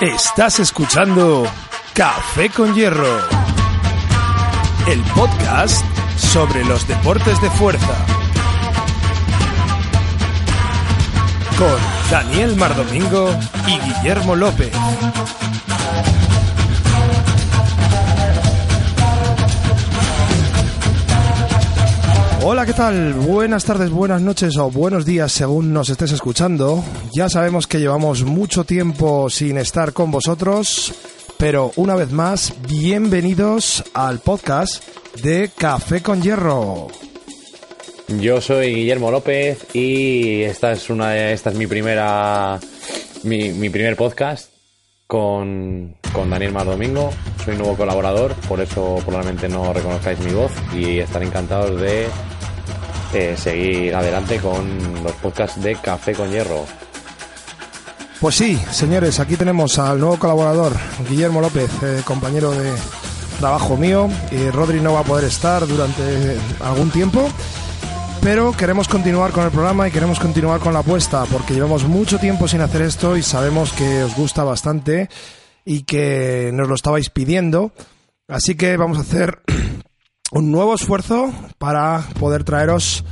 Estás escuchando Café con Hierro, el podcast sobre los deportes de fuerza. Con Daniel Mardomingo y Guillermo López. Hola, ¿qué tal? Buenas tardes, buenas noches o buenos días según nos estés escuchando. Ya sabemos que llevamos mucho tiempo sin estar con vosotros, pero una vez más, bienvenidos al podcast de Café con Hierro. Yo soy Guillermo López y esta es una esta es mi primera mi, mi primer podcast con, con Daniel Mar Domingo. Soy nuevo colaborador, por eso probablemente no reconozcáis mi voz y estaré encantados de eh, seguir adelante con los podcasts de Café con Hierro. Pues sí, señores, aquí tenemos al nuevo colaborador, Guillermo López, eh, compañero de trabajo mío. Y Rodri no va a poder estar durante algún tiempo, pero queremos continuar con el programa y queremos continuar con la apuesta, porque llevamos mucho tiempo sin hacer esto y sabemos que os gusta bastante y que nos lo estabais pidiendo. Así que vamos a hacer un nuevo esfuerzo para poder traeros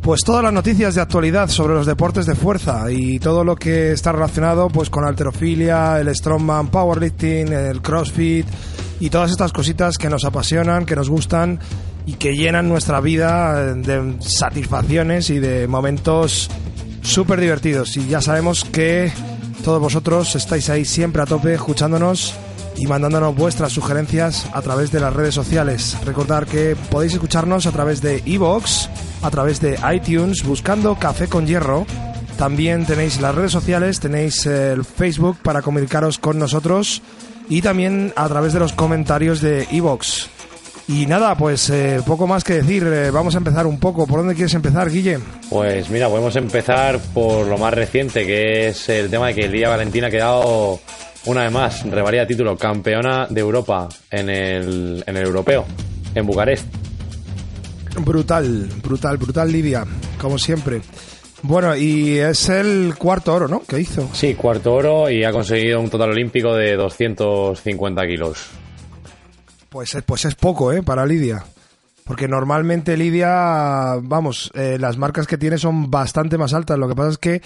pues todas las noticias de actualidad sobre los deportes de fuerza y todo lo que está relacionado pues con alterofilia, el strongman, powerlifting, el crossfit y todas estas cositas que nos apasionan, que nos gustan y que llenan nuestra vida de satisfacciones y de momentos súper divertidos. Y ya sabemos que todos vosotros estáis ahí siempre a tope escuchándonos y mandándonos vuestras sugerencias a través de las redes sociales. Recordar que podéis escucharnos a través de iVoox, a través de iTunes, buscando Café con Hierro. También tenéis las redes sociales, tenéis el Facebook para comunicaros con nosotros y también a través de los comentarios de iVoox. Y nada, pues eh, poco más que decir, eh, vamos a empezar un poco. ¿Por dónde quieres empezar, Guille? Pues mira, podemos empezar por lo más reciente, que es el tema de que Lidia Valentina ha quedado una vez más, revalida título, campeona de Europa en el, en el europeo, en Bucarest. Brutal, brutal, brutal Lidia, como siempre. Bueno, y es el cuarto oro, ¿no? Que hizo. Sí, cuarto oro y ha conseguido un total olímpico de 250 kilos. Pues, es- pues es poco, ¿eh? Para Lidia. Porque normalmente Lidia, vamos, eh, las marcas que tiene son bastante más altas. Lo que pasa es que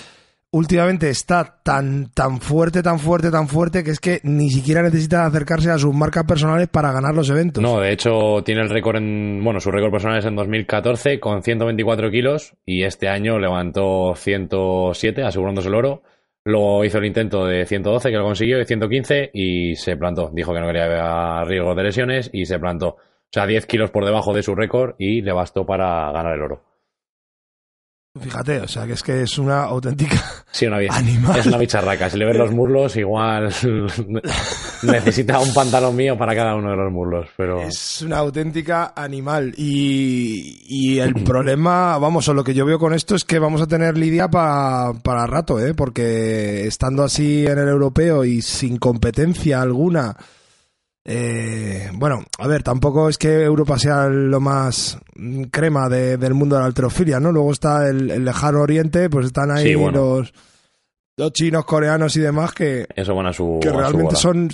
últimamente está tan, tan fuerte, tan fuerte, tan fuerte que es que ni siquiera necesita acercarse a sus marcas personales para ganar los eventos. No, de hecho tiene el récord en, bueno, su récord personal es en 2014 con 124 kilos y este año levantó 107 asegurándose el oro. Luego hizo el intento de 112 que lo consiguió, de 115 y se plantó. Dijo que no quería riesgo de lesiones y se plantó. O sea, 10 kilos por debajo de su récord y le bastó para ganar el oro. Fíjate, o sea, que es que es una auténtica... Sí, una bicha. Animal. Es una bicharraca. Si le ves los muslos, igual necesita un pantalón mío para cada uno de los muslos. Pero Es una auténtica animal. Y, y el problema, vamos, o lo que yo veo con esto es que vamos a tener Lidia pa- para rato, ¿eh? Porque estando así en el europeo y sin competencia alguna. Eh, bueno, a ver, tampoco es que Europa sea lo más mm, crema de- del mundo de la alterofilia, ¿no? Luego está el, el lejano oriente, pues están ahí Sí, bueno. los, los chinos, coreanos y demás que, eso van a su. que a realmente son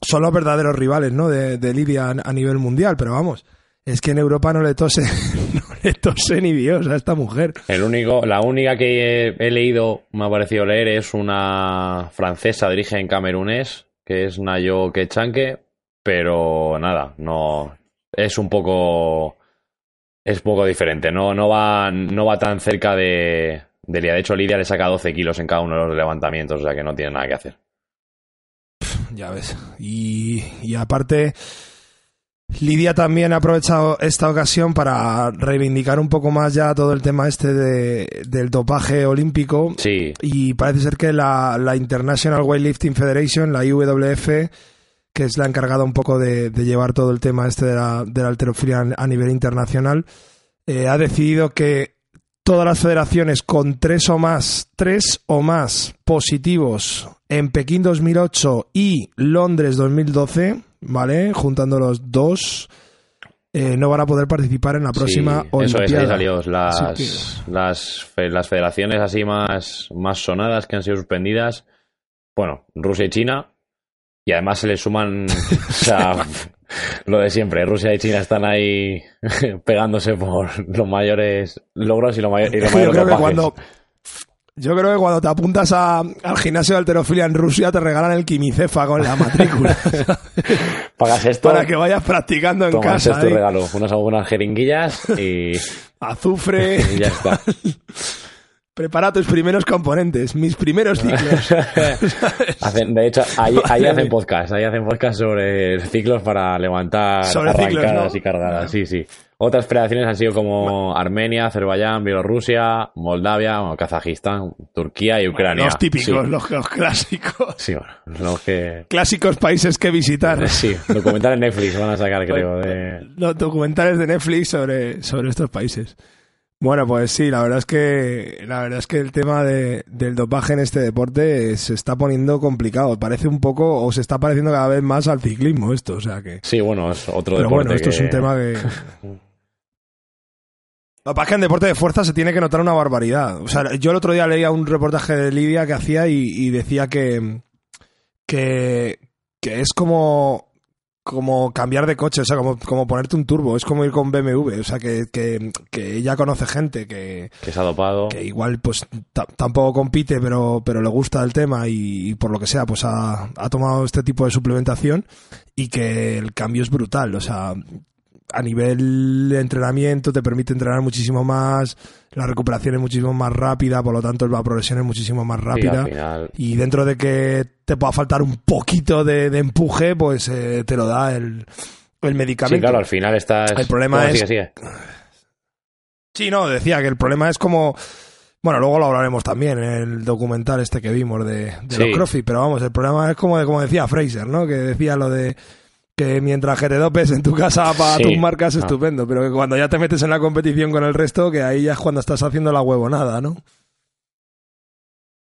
son los verdaderos rivales ¿no? de, de Lidia a, a nivel mundial pero vamos es que en Europa no le tose no le tose ni Dios a esta mujer El único, la única que he, he leído, me ha parecido leer, es una francesa de origen camerunés, que es Nayo Kechanke, pero nada, no. Es un poco. Es poco diferente. No, no, va, no va tan cerca de, de. De hecho, Lidia le saca 12 kilos en cada uno de los levantamientos, o sea que no tiene nada que hacer. ya ves y, y aparte Lidia también ha aprovechado esta ocasión para reivindicar un poco más ya todo el tema este de, del dopaje olímpico. Sí, y parece ser que la, la International Weightlifting Federation, la IWF, que es la encargada un poco de, de llevar todo el tema este de la, de la halterofilia a nivel internacional, eh, ha decidido que todas las federaciones con tres o más, tres o más positivos en Pekín 2008 y Londres 2012, ¿vale? Juntando los dos, eh, no van a poder participar en la próxima Sí, eso es, ahí salió. Las, las, las federaciones así más, más sonadas que han sido suspendidas. bueno, Rusia y China. Y además se le suman, o sea, lo de siempre. Rusia y China están ahí pegándose por los mayores logros y, los mayores yo creo que dopajes. cuando yo creo que cuando te apuntas a- al gimnasio de alterofilia en Rusia te regalan el quimicefa con la matrícula Pagas esto, para que vayas practicando en tomas casa. esto ¿eh? regalo. Unas algunas jeringuillas y, Azufre, y ya está. prepara tus primeros componentes, mis primeros ciclos. Hacen, de hecho, ahí, ahí hacen podcast, ahí hacen podcast sobre ciclos para levantar Sobre ciclos, arrancadas ¿no? y cargadas, sí, sí. Otras federaciones han sido como Armenia, Azerbaiyán, Bielorrusia, Moldavia, bueno, Kazajistán, Turquía y Ucrania. los típicos, Sí, los, los clásicos. sí, bueno, los que... Clásicos países que visitar. Sí, documental en Netflix van a sacar, creo, de... Los documentales de Netflix sobre, sobre estos países. Bueno, pues sí, la verdad es que la verdad es que el tema de- del dopaje en este deporte se está poniendo complicado. Parece un poco, o se está pareciendo cada vez más al ciclismo esto, o sea que. Sí, bueno, es otro Pero deporte bueno, esto que- es un tema que. Lo que pasa es que en deporte de fuerza se tiene que notar una barbaridad. O sea, yo el otro día leía un reportaje de Lidia que hacía y, y decía que, que, que es como, como cambiar de coche, o sea, como, como ponerte un turbo, es como ir con BMW, o sea, que, que, que ella conoce gente que, que se ha dopado. que igual pues ta- tampoco compite, pero, pero le gusta el tema y, y por lo que sea, pues ha, ha tomado este tipo de suplementación y que el cambio es brutal. O sea, a nivel de entrenamiento te permite entrenar muchísimo más, la recuperación es muchísimo más rápida, por lo tanto la progresión es muchísimo más rápida. final. Y dentro de que te pueda faltar un poquito de, de empuje, pues eh, te lo da el, el medicamento. Sí, claro, al final estás... El problema No, es- sigue, sigue. Sí, no, decía que el problema es como. Bueno, luego lo hablaremos también en el documental este que vimos de, de Sí. los CrossFit, pero vamos, el problema es como, como decía Fraser, ¿no? Que decía lo de que mientras que te dopes en tu casa para Sí. tus marcas, Ah. estupendo, pero que cuando ya te metes en la competición con el resto, que ahí ya es cuando estás haciendo la huevonada, ¿no?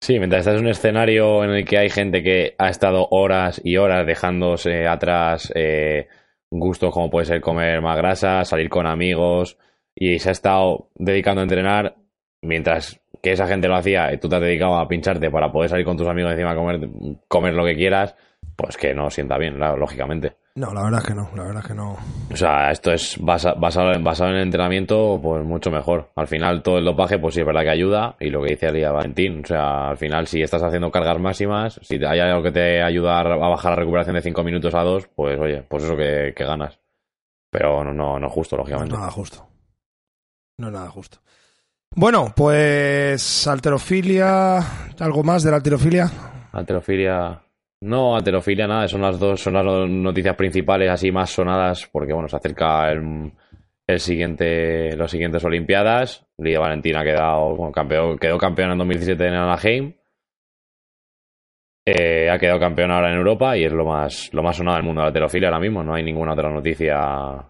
Sí, mientras estás en un escenario en el que hay gente que ha estado horas y horas dejándose atrás eh, gustos como puede ser comer más grasa, salir con amigos y se ha estado dedicando a entrenar, mientras que esa gente lo hacía y tú te has dedicado a pincharte para poder salir con tus amigos encima comer, comer lo que quieras, pues que no sienta bien, lógicamente. No, la verdad es que no, la verdad es que no. O sea, esto es basa- basado, en, basado en el entrenamiento, pues mucho mejor. Al final, todo el dopaje, pues sí es verdad que ayuda. Y lo que dice Alía Valentín, o sea, al final, si estás haciendo cargas máximas, si hay algo que te ayuda a bajar la recuperación de 5 minutos a 2, pues oye, pues eso que, que ganas. Pero no, no, no es justo, No es lógicamente. nada justo. No es nada justo. Bueno, pues alterofilia, algo más de la alterofilia. Alterofilia. No, alterofilia, nada, son las dos, son las dos noticias principales así más sonadas, porque bueno, se acerca el, el siguiente, los siguientes Olimpiadas. Lidia Valentina ha quedado, bueno, campeón, quedó campeona en 2017 en Anaheim. Eh, ha quedado campeón ahora en Europa y es lo más, lo más sonado del mundo de la ahora mismo. No hay ninguna otra noticia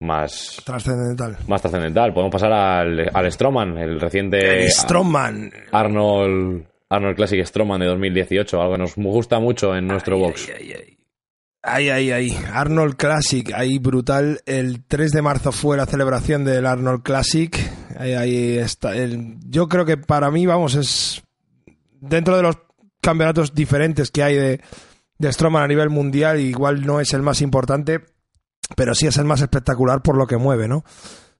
más, Trascendental. más trascendental. Podemos pasar al, al Stroman, el reciente El Strongman. Arnold, Arnold Classic Stroman de 2018, algo que nos gusta mucho en nuestro Ay, box. ay, ay, ay. Arnold Classic, ahí brutal. El 3 de marzo fue la celebración del Arnold Classic. Ahí, ahí está. El- yo creo que para mí, vamos, es dentro de los campeonatos diferentes que hay de, de Strongman a nivel mundial, igual no es el más importante, pero sí es el más espectacular por lo que mueve, ¿no? O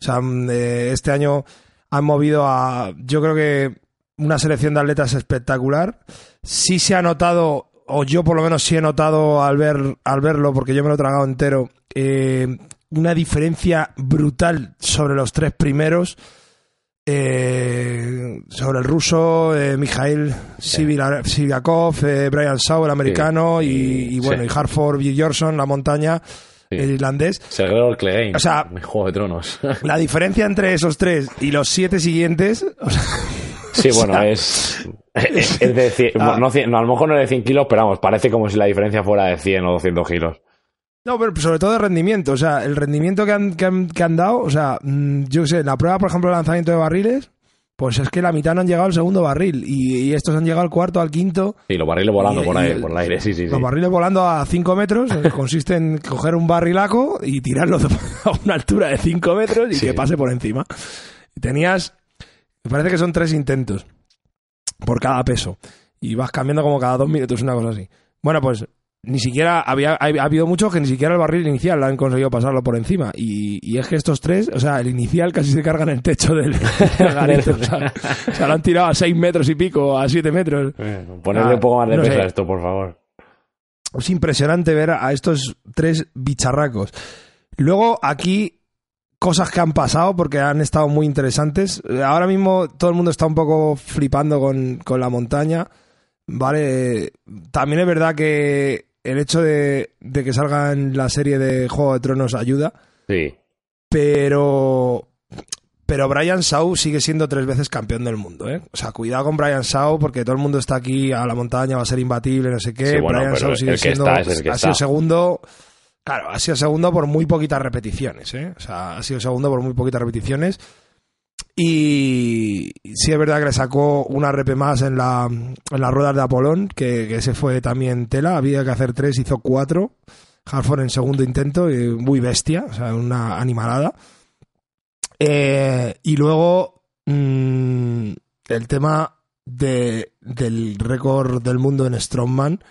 sea, mm, eh, este año han movido a, yo creo que una selección de atletas espectacular. Sí se ha notado, o yo por lo menos sí he notado al, ver, al verlo, porque yo me lo he tragado entero, eh, una diferencia brutal sobre los tres primeros. eh, sobre el ruso, eh, Mikhail Siviakov, eh, Brian Shaw, el americano, y, y bueno, Sí. y Hartford Bjornsson, la montaña, Sí. el irlandés. Sergio Clegane, O sea- Juego de Tronos. La diferencia entre esos tres y los siete siguientes, o sea, sí, o bueno, sea, es, es, es de Ah. no, a lo mejor no es de 100 kilos, pero vamos, parece como si la diferencia fuera de 100 o 200 kilos. No, pero sobre todo de rendimiento. O sea, el rendimiento que han, que han, que han dado, o sea, mm, yo sé, la prueba, por ejemplo, de lanzamiento de barriles, pues es que la mitad no han llegado al segundo barril y, y estos han llegado al cuarto, al quinto. Y los barriles volando Y- por y ahí, el- por el aire, sí, sí, sí. Los barriles volando a 5 metros, consiste en coger un barrilaco y tirarlo a una altura de 5 metros y Sí. que pase por encima. Tenías, me parece que son tres intentos por cada peso. y vas cambiando como cada dos minutos, una cosa así. Bueno, pues ni siquiera había ha, habido muchos que ni siquiera el barril inicial han conseguido pasarlo por encima y, y, es que estos tres o sea el inicial casi se carga en el techo del, del garito o, sea, o sea, lo han tirado a 6 metros y pico a 7 metros bueno, ponerle ah, un poco más de no peso sé. a esto por favor es impresionante ver a estos tres bicharracos luego aquí cosas que han pasado porque han estado muy interesantes ahora mismo todo el mundo está un poco flipando con, con la montaña Vale, también es verdad que el hecho de, de, que salga en la serie de Juego de Tronos ayuda. Sí. Pero. Pero Brian Shaw sigue siendo tres veces campeón del mundo, ¿eh? O sea, cuidado con Brian Shaw porque todo el mundo está aquí a la montaña, va a ser imbatible, no sé qué. Sí, bueno, Brian Shaw sigue siendo. Está, es ha sido segundo. Claro, ha sido segundo por muy poquitas repeticiones, ¿eh? O sea, ha sido segundo por muy poquitas repeticiones. Y sí es verdad que le sacó una repe más en, la, en las ruedas de Apolón, que, que ese fue también tela. Había que hacer tres, hizo cuatro. Harford en segundo intento, y muy bestia, o sea, una animalada. Eh, y luego mmm, el tema de, del récord del mundo en Strongman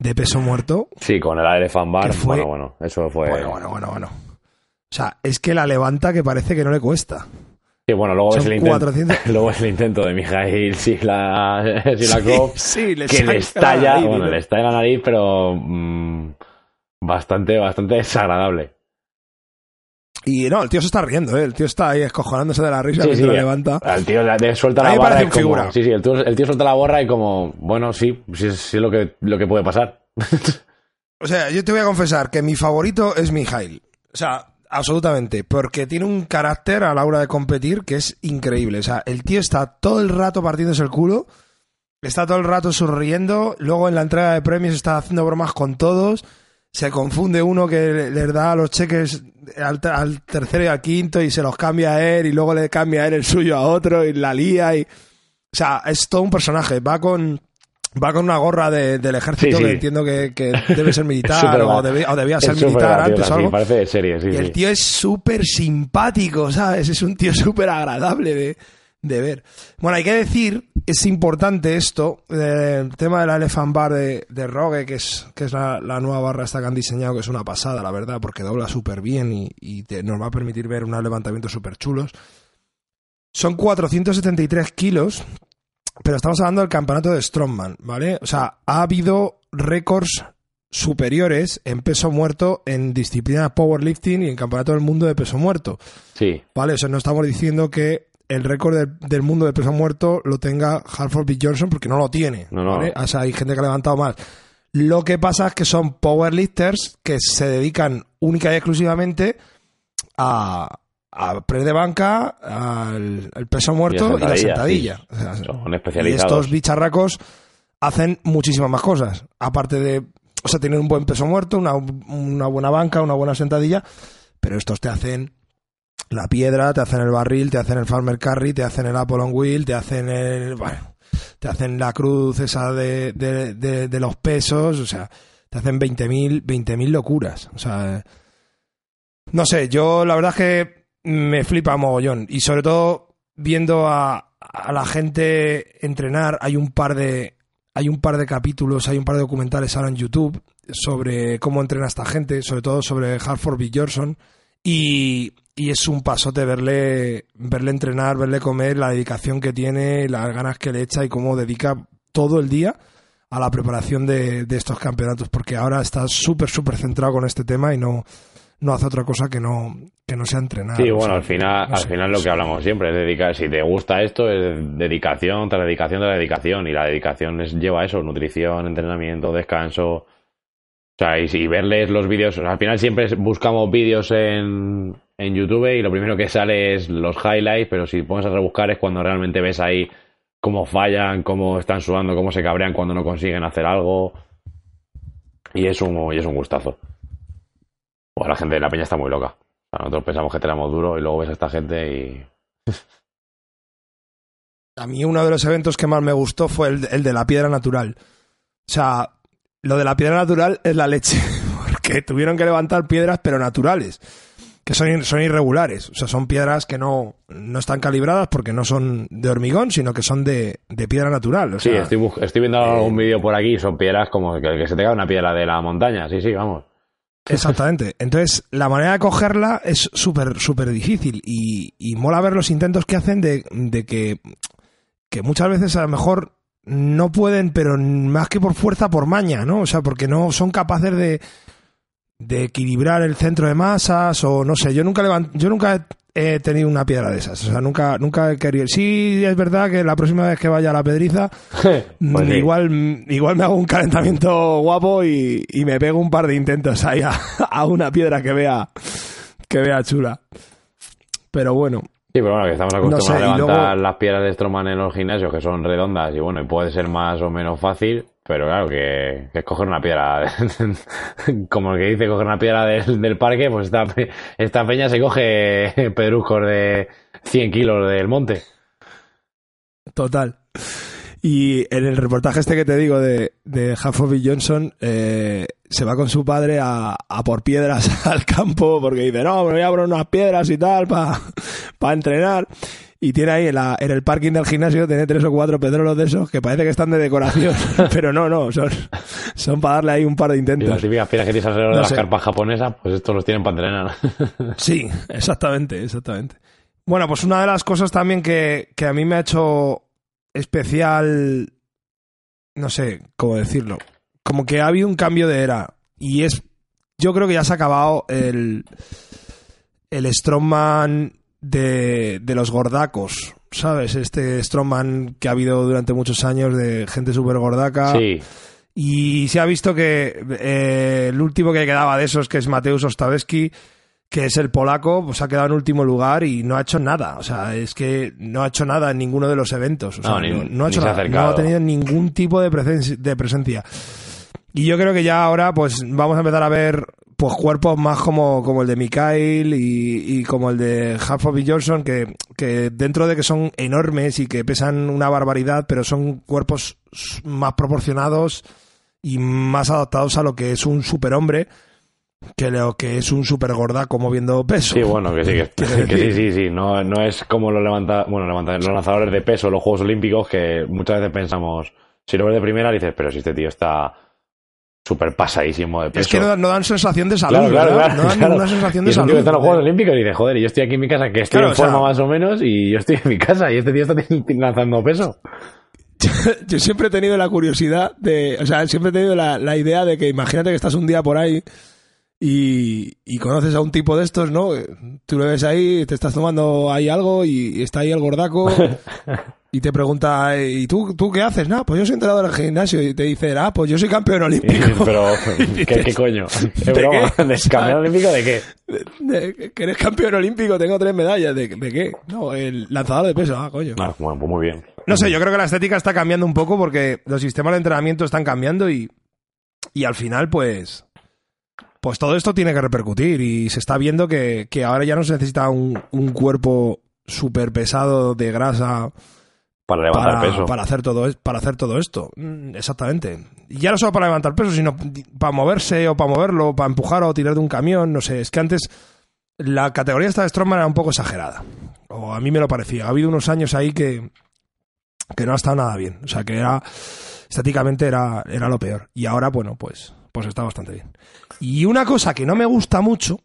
de peso muerto. Sí, con el Elephant Bar. Fue, bueno, bueno, eso fue. Bueno, bueno, bueno, bueno. O sea, es que la levanta que parece que no le cuesta. Sí, bueno, luego es, el intento, luego es el intento de Mijail si la, si la Cop, sí, le que le estalla, nariz, bueno, le estalla la nariz, pero mmm, bastante, bastante desagradable. Y no, el tío se está riendo, ¿eh? el tío está ahí escojonándose de la risa sí, sí, lo levanta. El tío le suelta la borra. Como, figura. Sí, sí, el tío, el tío suelta la borra y como, bueno, sí, sí, sí es lo que, lo que puede pasar. o sea, yo te voy a confesar que mi favorito es Mijail. O sea, Absolutamente, porque tiene un carácter a la hora de competir que es increíble. O sea, el tío está todo el rato partiéndose el culo, está todo el rato sonriendo, luego en la entrega de premios está haciendo bromas con todos, se confunde uno que les da los cheques al, al tercero y al quinto y se los cambia a él y luego le cambia a él el suyo a otro y la lía y... O sea, es todo un personaje, va con Va con una gorra de, del ejército sí, sí. que entiendo que, que, debe ser militar o, debe, o, debía ser militar antes o algo. parece de serie, sí, y el tío es súper simpático, ¿sabes? Es un tío súper agradable de, de, ver. Bueno, hay que decir, es importante esto, eh, el tema de la Elephant Bar de, de Rogue, que es, que es la, la, nueva barra esta que han diseñado, que es una pasada, la verdad, porque dobla súper bien y, y te, nos va a permitir ver unos levantamientos súper chulos. Son 473 kilos, pero estamos hablando del campeonato de Strongman, ¿vale? O sea, ha habido récords superiores en peso muerto en disciplina powerlifting y en campeonato del mundo de peso muerto. Sí. ¿Vale? O sea, no estamos diciendo que el récord de, del mundo de peso muerto lo tenga Hartford B. Johnson porque no lo tiene. No, no. ¿vale? O sea, hay gente que ha levantado más. Lo que pasa es que son powerlifters que se dedican única y exclusivamente a, a pre de banca, al, al peso muerto y, y la sentadilla. Sí. O sea, Son y especializados. estos bicharracos hacen muchísimas más cosas. Aparte de, o sea, tener un buen peso muerto, una, una buena banca, una buena sentadilla, pero estos te hacen la piedra, te hacen el barril, te hacen el farmer carry, te hacen el Apollon wheel, te hacen el, bueno, te hacen la cruz esa de, de, de, de los pesos, o sea, te hacen 20.000 20 locuras. O sea, no sé, yo la verdad es que me flipa mogollón. Y sobre todo viendo a, a, la gente entrenar, hay un par de. Hay un par de capítulos, hay un par de documentales ahora en YouTube sobre cómo entrena esta gente, sobre todo sobre Hartford B. Johnson. Y, y, es un pasote verle, verle entrenar, verle comer, la dedicación que tiene, las ganas que le echa y cómo dedica todo el día a la preparación de, de estos campeonatos, porque ahora está súper, súper centrado con este tema y no, no hace otra cosa que no, que no sea entrenar. Sí, bueno, al final, no sé, al final lo que hablamos siempre es dedicar, si te gusta esto, es dedicación tras dedicación tras dedicación, y la dedicación es, lleva eso, nutrición, entrenamiento, descanso. O sea, y, verles los vídeos, o sea, al final siempre buscamos vídeos en, en YouTube y lo primero que sale es los highlights, pero si pones a rebuscar es cuando realmente ves ahí cómo fallan, cómo están sudando, cómo se cabrean cuando no consiguen hacer algo. Y es un, y es un gustazo. Pues la gente de la peña está muy loca. Nosotros pensamos que tenemos duro y luego ves a esta gente y. a mí uno de los eventos que más me gustó fue el, el, de la piedra natural. O sea, lo de la piedra natural es la leche. Porque tuvieron que levantar piedras, pero naturales. Que son, son irregulares. O sea, son piedras que no, no están calibradas porque no son de hormigón, sino que son de, de piedra natural. O Sí, sea, estoy, estoy viendo algún vídeo por aquí, son piedras como que, que se te cae una piedra de la montaña. Sí, sí, vamos. Exactamente. Entonces, la manera de cogerla es súper, súper difícil. Y, y mola ver los intentos que hacen de, de que, que muchas veces a lo mejor no pueden, pero más que por fuerza, por maña, ¿no? O sea, porque no son capaces de, de equilibrar el centro de masas o no sé. Yo nunca levant- yo nunca he tenido una piedra de esas. O sea, nunca, nunca he querido. Sí, es verdad que la próxima vez que vaya a la pedriza, Pues Mm, sí. igual, igual me hago un calentamiento guapo y, y me pego un par de intentos ahí a, a una piedra que vea que vea chula. Pero bueno, Sí, pero bueno, que estamos acostumbrados sé, a levantar luego- las piedras de Stroman en los gimnasios que son redondas y bueno, y puede ser más o menos fácil, pero claro, que, que coger una piedra, como el que dice coger una piedra del, del parque, pues esta, esta peña se coge pedruscos de 100 kilos del monte. total. Y en el reportaje este que te digo de, de Hufflepuff Johnson, eh, se va con su padre a, a por piedras al campo porque dice, no, me voy a poner unas piedras y tal para entrenar. Y tiene ahí en, la- en el parking del gimnasio, tiene tres o cuatro pedrolos de esos que parece que están de decoración, pero no, no, son, son para darle ahí un par de Y las intentos. típicas piedras que tienes alrededor No de las sé. carpas japonesas, pues estos los tienen para entrenar. Sí, exactamente, exactamente. Bueno, pues una de las cosas también que, que a mí me ha hecho especial, no sé cómo decirlo, como que ha habido un cambio de era y es, yo creo que ya se ha acabado el, el Strongman de, de los gordacos, ¿sabes? Este Strongman que ha habido durante muchos años de gente súper gordaca. Sí, Y se ha visto que eh, el último que quedaba de esos, que es Mateusz Ostaweski, que es el polaco, pues ha quedado en último lugar y no ha hecho nada. O sea, es que no ha hecho nada en ninguno de los eventos. O sea, No, ni- no, no ha hecho nada. No ha tenido ningún tipo de, presen- de presencia. Y yo creo que ya ahora, pues vamos a empezar a ver pues cuerpos más como, como el de Mikhail y, y como el de Hufflepuff y Johnson, que, que dentro de que son enormes y que pesan una barbaridad, pero son cuerpos más proporcionados y más adaptados a lo que es un superhombre que lo que es un super gordaco moviendo peso. sí, bueno, que sí, que, sí, sí, sí. No, no es como los levanta, bueno, levanta- los lanzadores de peso, los Juegos Olímpicos, que muchas veces pensamos, si lo ves de primera, dices, pero si este tío está súper pasadísimo de peso. Es que no, dan- no dan sensación de salud, Claro, claro, ¿verdad? claro, no dan ninguna sensación Y de es un tío salud. que está en los Juegos. Olímpicos y dice, joder, y yo estoy aquí en mi casa, que estoy en o sea- forma más o menos, y yo estoy en mi casa, y este tío está lanzando peso. Yo siempre he tenido la curiosidad de, o sea, siempre he tenido la, la idea de que imagínate que estás un día por ahí y, y conoces a un tipo de estos, ¿no? Tú lo ves ahí, te estás tomando ahí algo y está ahí el gordaco y te pregunta, ¿y tú, tú qué haces? No, pues yo soy entrenador del gimnasio y te dice, ah, pues yo soy campeón olímpico. Pero, ¿qué, coño? ¿Es ¿de broma? qué? ¿De campeón olímpico de qué? De- que eres campeón olímpico, tengo tres medallas. ¿De, de qué? No, el lanzador de peso, ah, coño. Ah, bueno, pues muy bien. No sé, yo creo que la estética está cambiando un poco porque los sistemas de entrenamiento están cambiando y, y al final, pues, pues todo esto tiene que repercutir y se está viendo que, que ahora ya no se necesita un, un cuerpo súper pesado de grasa Para levantar para, peso. para hacer todo para hacer todo esto. Mm, Exactamente. Y ya no solo para levantar peso, sino para moverse o para moverlo, para empujar o tirar de un camión, no sé. Es que antes la categoría esta de Strongman era un poco exagerada. O a mí me lo parecía. Ha habido unos años ahí que, que no ha estado nada bien. O sea, que era estéticamente era, era lo peor. Y ahora, bueno, pues, pues está bastante bien. Y una cosa que no me gusta mucho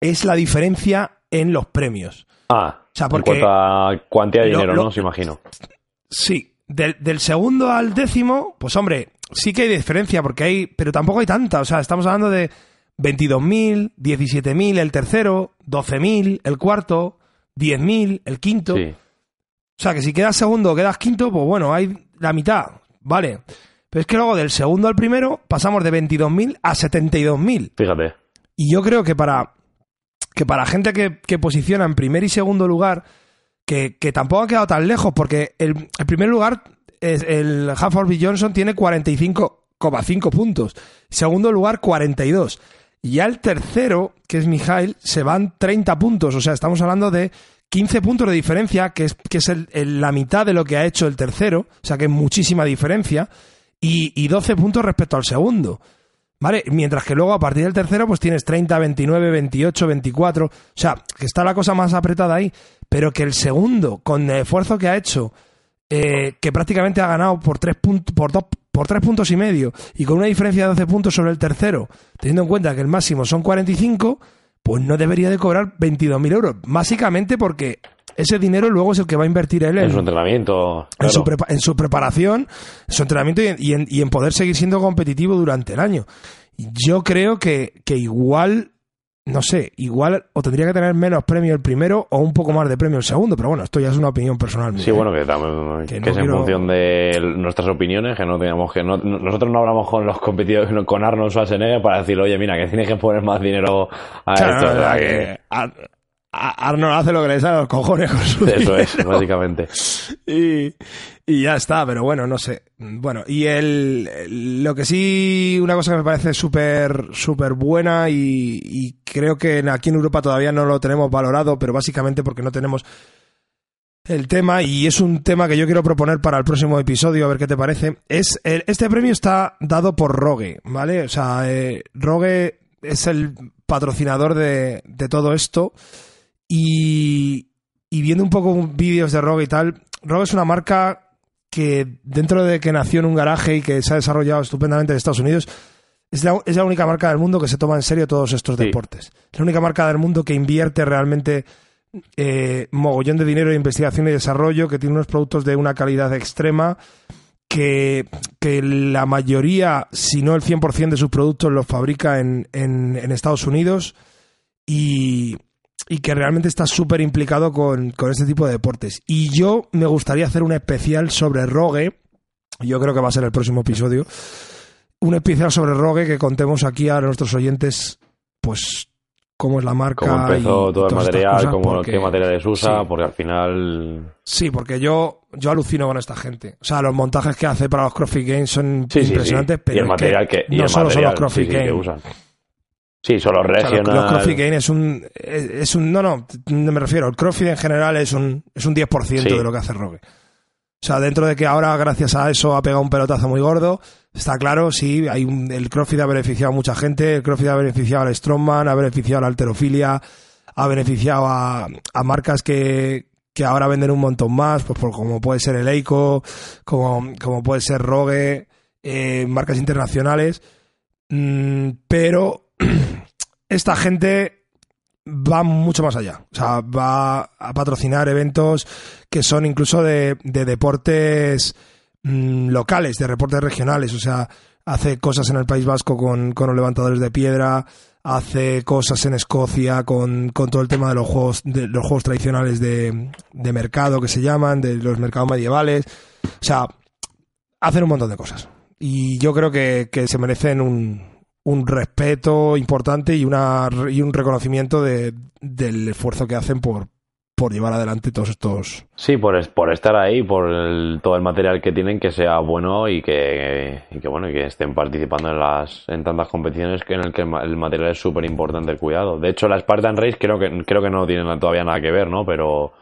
es la diferencia en los premios. Ah, O sea, en porque cuanto a cuantía de dinero, lo- ¿no? Os imagino. Sí, del, del segundo al décimo, pues hombre, sí que hay diferencia, porque hay, pero tampoco hay tanta. O sea, estamos hablando de 22.000, 17.000 el tercero, 12.000 el cuarto, 10.000 el quinto. Sí. O sea, que si quedas segundo o quedas quinto, pues bueno, hay la mitad, ¿vale? Pero es que luego del segundo al primero pasamos de 22.000 a 72.000. Fíjate. Y yo creo que para, que para gente que, que posiciona en primer y segundo lugar, que, que tampoco ha quedado tan lejos, porque el, primer lugar, es el Hufflepuff Johnson tiene 45,5 puntos. Segundo lugar, 42. Y ya el tercero, que es Mijail, se van 30 puntos. O sea, estamos hablando de 15 puntos de diferencia, que es, que es el- el- la mitad de lo que ha hecho el tercero. O sea, que es muchísima diferencia. Y, y 12 puntos respecto al segundo. ¿Vale? Mientras que luego a partir del tercero pues tienes 30, 29, 28, 24. O sea, que está la cosa más apretada ahí. Pero que el segundo, con el esfuerzo que ha hecho, eh, que prácticamente ha ganado por tres, puntos, por, dos, por tres puntos y medio y con una diferencia de 12 puntos sobre el tercero, teniendo en cuenta que el máximo son 45, pues no debería de cobrar 22.000 euros. Básicamente porque ese dinero luego es el que va a invertir él en, su entrenamiento, en, su en, su preparación, en su entrenamiento y en, y en, poder seguir siendo competitivo durante el año. Yo creo que, que igual no sé, igual o tendría que tener menos premio el primero o un poco más de premio el segundo, pero bueno, esto ya es una opinión personal. Sí, bueno, que, que, es en función de nuestras opiniones, que no teníamos que nosotros no hablamos con los competidores, con Arnold Schwarzenegger para decir, oye, mira, que tienes que poner más dinero a esto. Arnold hace lo que le sale a los cojones con su Eso es, básicamente. Y, y, ya está, pero bueno, no sé. Bueno, y el, lo que sí, una cosa que me parece súper, súper buena y, y, creo que aquí en Europa todavía no lo tenemos valorado, pero básicamente porque no tenemos el tema, y es un tema que yo quiero proponer para el próximo episodio, a ver qué te parece, es, este premio está dado por Rogue, ¿vale? O sea, eh, Rogue es el patrocinador de, de todo esto. Y, viendo un poco vídeos de Rogue y tal, Rogue es una marca que dentro de que nació en un garaje y que se ha desarrollado estupendamente en Estados Unidos, es la, única marca del mundo que se toma en serio todos estos deportes. Es la única marca del mundo que invierte realmente eh, mogollón de dinero en investigación y desarrollo, que tiene unos productos de una calidad extrema, que, que la mayoría, si no el 100% de sus productos los fabrica en, en, en Estados Unidos. Y, y que realmente está súper implicado con, este tipo de deportes. Y yo me gustaría hacer un especial sobre Rogue, yo creo que va a ser el próximo episodio, un especial sobre Rogue que contemos aquí a nuestros oyentes, pues cómo es la marca. Cómo empezó todo el material, cómo, qué materiales usa, porque al final. Sí, porque yo, yo alucino con esta gente. O sea, los montajes que hace para los CrossFit Games son impresionantes, pero. el material que, no solo son los CrossFit Games. Sí, solo regional. los, CrossFit Games es un, es, un. No, no, no me refiero. El CrossFit en general es un, es un 10% de lo que hace Rogue. O sea, dentro de que ahora, gracias a eso, ha pegado un pelotazo muy gordo, está claro, sí, hay un, el CrossFit ha beneficiado a mucha gente, el CrossFit ha beneficiado al Strongman, ha beneficiado a la alterofilia, ha beneficiado a, a marcas que, que ahora venden un montón más, pues por, como puede ser el Eiko, como, como puede ser Rogue, eh, marcas internacionales, mm, pero esta gente va mucho más allá. O sea, va a patrocinar eventos que son incluso de, deportes mm, locales, de deportes regionales. O sea, hace cosas en el País Vasco con, con los levantadores de piedra, hace cosas en Escocia con, con, todo el tema de los juegos, de los juegos tradicionales de, mercado que se llaman, de los mercados medievales. O sea, hacen un montón de cosas. Y yo creo que, que se merecen un, un respeto importante y, una, y un reconocimiento de, del esfuerzo que hacen por, por llevar adelante todos estos. Sí, por, por estar ahí, por todo el material que tienen que sea bueno y que, y que bueno y que estén participando en las en tantas competiciones que en el que el material es súper importante el cuidado. De hecho, la Spartan Race creo que creo que no tienen todavía nada que ver, ¿no? Pero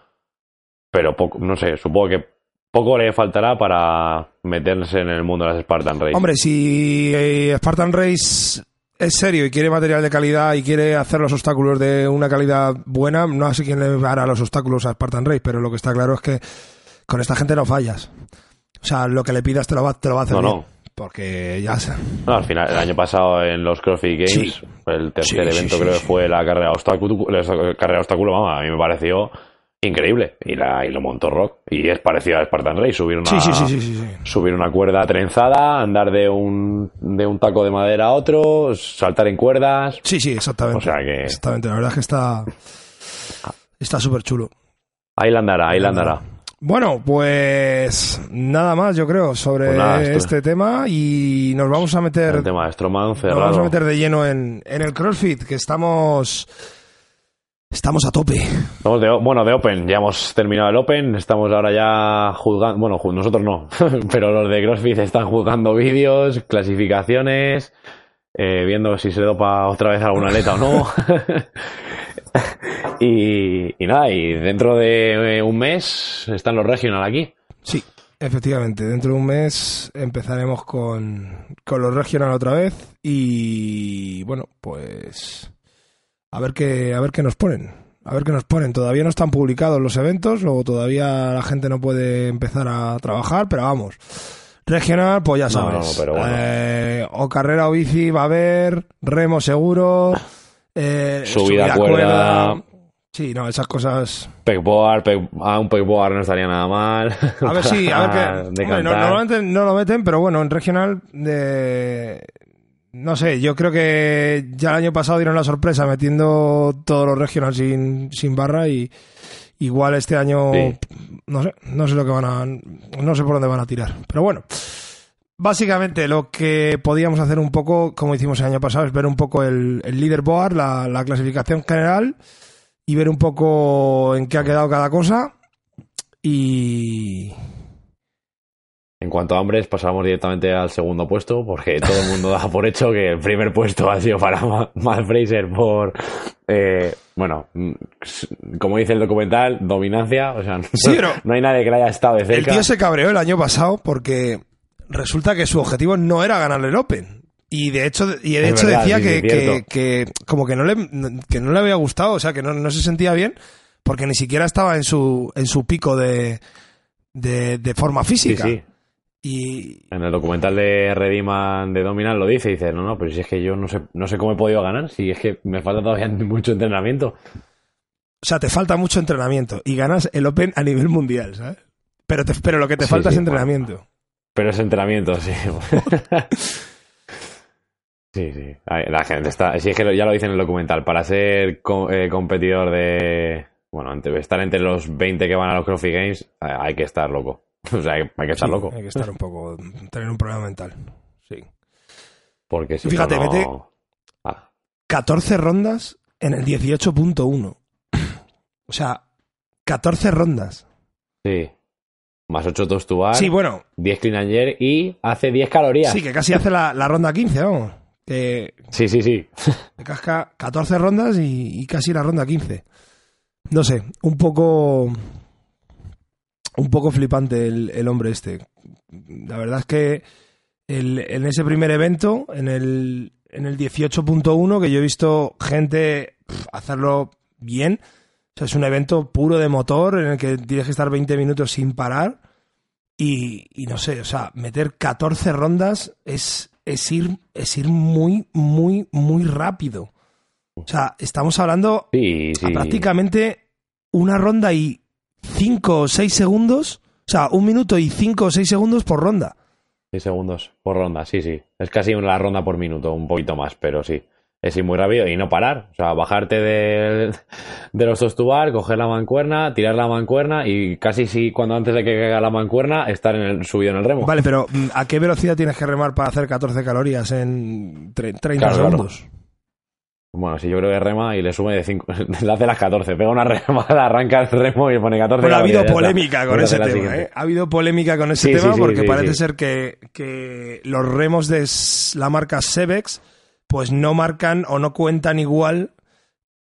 pero poco, no sé, supongo que poco le faltará para meterse en el mundo de las Spartan Race. Hombre, si eh, Spartan Race es serio y quiere material de calidad y quiere hacer los obstáculos de una calidad buena, no sé quién le hará los obstáculos a Spartan Race, pero lo que está claro es que con esta gente no fallas. O sea, lo que le pidas te lo va, te lo va a hacer. No, no. Porque ya sé. No, al final, el año pasado en los CrossFit Games, el tercer evento creo que fue la carrera obstáculo, la carrera obstáculo, vamos, a mí me pareció increíble. Y, la, y lo montó Rock. Y es parecido a Spartan Race, subir una, subir una cuerda trenzada, andar de un, de un taco de madera a otro, saltar en cuerdas. Sí, sí, exactamente. O sea que... Exactamente, la verdad es que está está súper chulo. Ahí la andará, ahí la andará. Bueno, pues nada más, yo creo, sobre pues este tema y nos vamos a meter. El tema de Nos vamos a meter de lleno en, en el CrossFit, que estamos Estamos a tope. bueno, de Open, ya hemos terminado el Open, estamos ahora ya juzgando, bueno, nosotros no, pero los de CrossFit están juzgando vídeos, clasificaciones, eh, viendo si se dopa otra vez alguna aleta o no. y, nada, y dentro de un mes están los regional aquí. Sí. Efectivamente, dentro de un mes empezaremos con, con los regional otra vez y bueno, pues a ver qué a ver qué nos ponen. A ver qué nos ponen. Todavía no están publicados los eventos, luego todavía la gente no puede empezar a trabajar, pero vamos. Regional, pues ya No, no, sabes. pero bueno. Eh, o carrera o bici va a haber, remo seguro, eh, Subida a cuerda. Sí, no, esas cosas. Pegboard, peg- ah, un pegboard no estaría nada mal. A ver si, a ver hombre, no- normalmente no lo meten, pero bueno, en regional de. No sé, yo creo que ya el año pasado dieron la sorpresa metiendo todos los regional sin, sin barra y igual este año Sí. no sé, no sé lo que van a no sé por dónde van a tirar, pero bueno. Básicamente lo que podíamos hacer un poco, como hicimos el año pasado, es ver un poco el, el leaderboard, la, la clasificación general y ver un poco en qué ha quedado cada cosa. Y, En cuanto a hombres, pasamos directamente al segundo puesto, porque todo el mundo da por hecho que el primer puesto ha sido para Ma- Matt Fraser por, eh, bueno, mm, como dice el documental, dominancia. O sea, no, Sí, pero- no hay nadie que le haya estado de El cerca. tío se cabreó el año pasado porque resulta que su objetivo no era ganarle el Open. Y de hecho, y de Es hecho verdad, decía sí, sí, que, que, como que no le, que no le había gustado, o sea, que no, no se sentía bien porque ni siquiera estaba en su, en su pico de, de, de forma Sí, física. sí. Y En el documental de Rediman de Dominant lo dice, dice, no, no, pero si es que yo no sé, no sé cómo he podido ganar, si es que me falta todavía mucho entrenamiento. O sea, te falta mucho entrenamiento y ganas el Open a nivel mundial, ¿sabes? Pero, te- pero lo que te Sí, falta sí, es entrenamiento. Pero es entrenamiento, sí. sí, sí. La gente está. Sí, es que ya lo dice en el documental. Para ser co- eh, competidor de. Bueno, estar entre los 20 que van a los CrossFit Games, eh, hay que estar loco. O sea, hay, que estar Sí, loco. Hay que estar un poco, tener un problema mental. Sí. Porque si Fíjate, no, vete- Ah, 14 rondas en el 18.1. O sea, 14 rondas. sí. Más 8 toast to bar, Sí, bueno, 10 clean and y hace 10 calorías. sí, que casi hace la, la ronda 15, vamos. Sí, sí. sí. me casca 14 rondas y, y casi la ronda 15. No sé, un poco. Un poco flipante el, el hombre este. La verdad es que el- en ese primer evento, en el, en el 18.1, que yo he visto gente hacerlo bien. O sea, es un evento puro de motor en el que tienes que estar 20 minutos sin parar. Y, y no sé, o sea, meter 14 rondas es, es, ir, es ir muy, muy, muy rápido. O sea, estamos hablando Sí, a prácticamente una ronda y 5 o 6 segundos. O sea, un minuto y 5 o 6 segundos por ronda. 6 segundos por ronda, sí, sí. Es casi una ronda por minuto, un poquito más, pero sí. Es ir muy rápido y no parar. O sea, bajarte de, de los dos tubar, coger la mancuerna, tirar la mancuerna y casi sí, cuando antes de que caiga la mancuerna, estar en el, subido en el remo. Vale, pero mm, ¿a qué velocidad tienes que remar para hacer 14 calorías en tre- 30 Claro, claro. Bueno, si yo creo que rema y le sube de 5, le hace las 14, pega una remada, arranca el remo y pone 14 Bueno, ha habido polémica con ese tema. ¿eh? Ha habido polémica con ese Sí, tema sí, sí, porque sí, parece sí. ser que, que los remos de la marca Sebex pues no marcan o no cuentan igual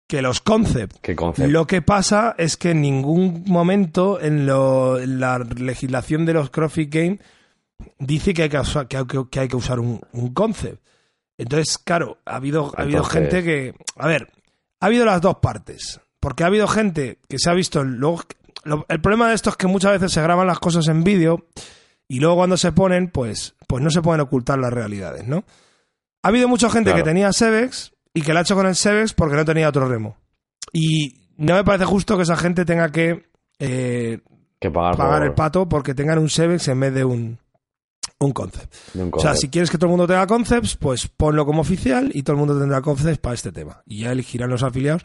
que los Concept. Qué concepto. Lo que pasa es que en ningún momento en, lo- en la legislación de los CrossFit Games dice que hay que, usar, que hay que- que hay que usar un, un concept. Entonces, claro, ha habido, ha habido Entonces- gente que... A ver, ha habido las dos partes. Porque ha habido gente que se ha visto... Luego, lo- el problema de esto es que muchas veces se graban las cosas en vídeo y luego cuando se ponen, pues, pues no se pueden ocultar las realidades, ¿no? Ha habido mucha gente Claro. que tenía Sevex y que la ha hecho con el Sevex porque no tenía otro remo. Y no me parece justo que esa gente tenga que eh, que pagar, pagar por- el pato porque tengan un Sevex en vez de un, un Concept. O sea, si quieres que todo el mundo tenga Concepts, pues ponlo como oficial y todo el mundo tendrá Concepts para este tema. Y ya elegirán los afiliados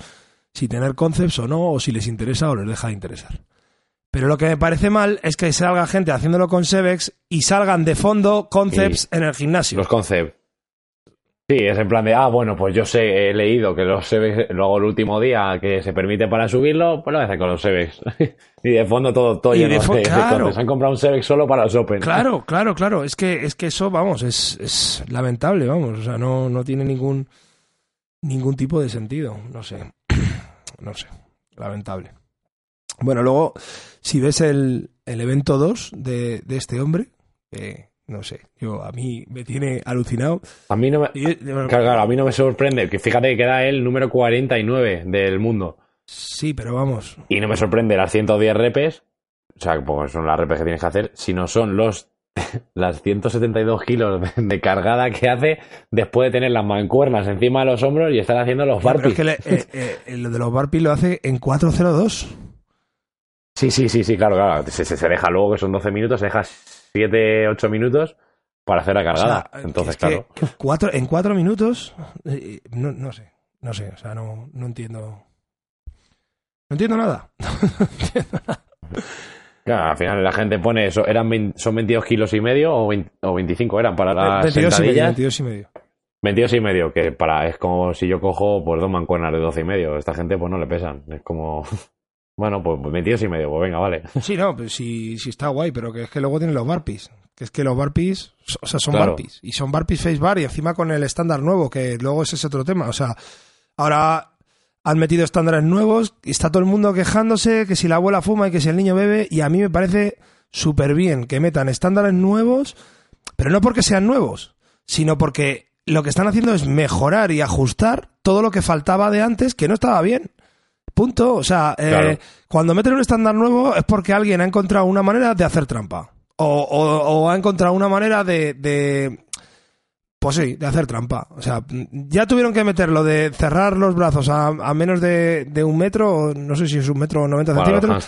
si tener Concepts o no, o si les interesa o les deja de interesar. Pero lo que me parece mal es que salga gente haciéndolo con Sevex y salgan de fondo Concepts en el gimnasio. Los concept. Sí, es en plan de, ah, bueno, pues yo sé, he leído que los Sevex, luego el último día que se permite para subirlo, pues lo voy a hacer con los Sevex. y de fondo todo, todo Y lleno de fo- de, de claro. concepts. Han comprado un Sevex solo para los Open. Claro, claro, claro. Es que, es que eso, vamos, es, es lamentable, vamos. O sea, no, no tiene ningún, ningún tipo de sentido. No sé. No sé. Lamentable. Bueno, luego, si ves el, el evento 2 de, de este hombre, eh, no sé, yo a mí me tiene alucinado. A mí no me, claro, claro, a mí no me sorprende, que fíjate que queda el número 49 del mundo. Sí, pero vamos. Y no me sorprende las 110 repes, o sea, pues son las repes que tienes que hacer, sino son los las 172 kilos de, cargada que hace después de tener las mancuernas encima de los hombros y estar haciendo los Pero barpees. es que le- eh, eh, lo de los barpees lo hace en 402. Sí, sí, sí, sí, claro, claro. Se, se- se deja luego que son 12 minutos, se deja 7, 8 minutos para hacer la O cargada. sea, Entonces, claro. cuatro, en cuatro minutos, eh, no, no sé, no sé, o sea, no, no entiendo. No entiendo nada. Claro, al final la gente pone eso, eran 20 son 22 kilos y medio o, 20 o 25 eran para las 22 y medio, sentadillas. 22 y medio. 22 y medio, que para es como si yo cojo pues dos mancuernas de 12 y medio. Esta gente pues no le pesan. Es como, bueno, pues 22 y medio, pues venga, vale. Sí, no, pues sí, sí está guay, pero que es que luego tienen los barpees. Que es que los barpees, o sea, son Claro. barpees. Y son barpees face bar y encima con el estándar nuevo, que luego ese es otro tema. O sea, ahora han metido estándares nuevos y está todo el mundo quejándose que si la abuela fuma y que si el niño bebe. Y a mí me parece súper bien que metan estándares nuevos, pero no porque sean nuevos, sino porque lo que están haciendo es mejorar y ajustar todo lo que faltaba de antes que no estaba bien. Punto. O sea, eh, Claro. cuando meten un estándar nuevo es porque alguien ha encontrado una manera de hacer trampa. O, o- o ha encontrado una manera de, de- Pues sí, de hacer trampa. O sea, ya tuvieron que meter lo de cerrar los brazos a, a menos de, de un metro, no sé si es un metro o 90 Para centímetros,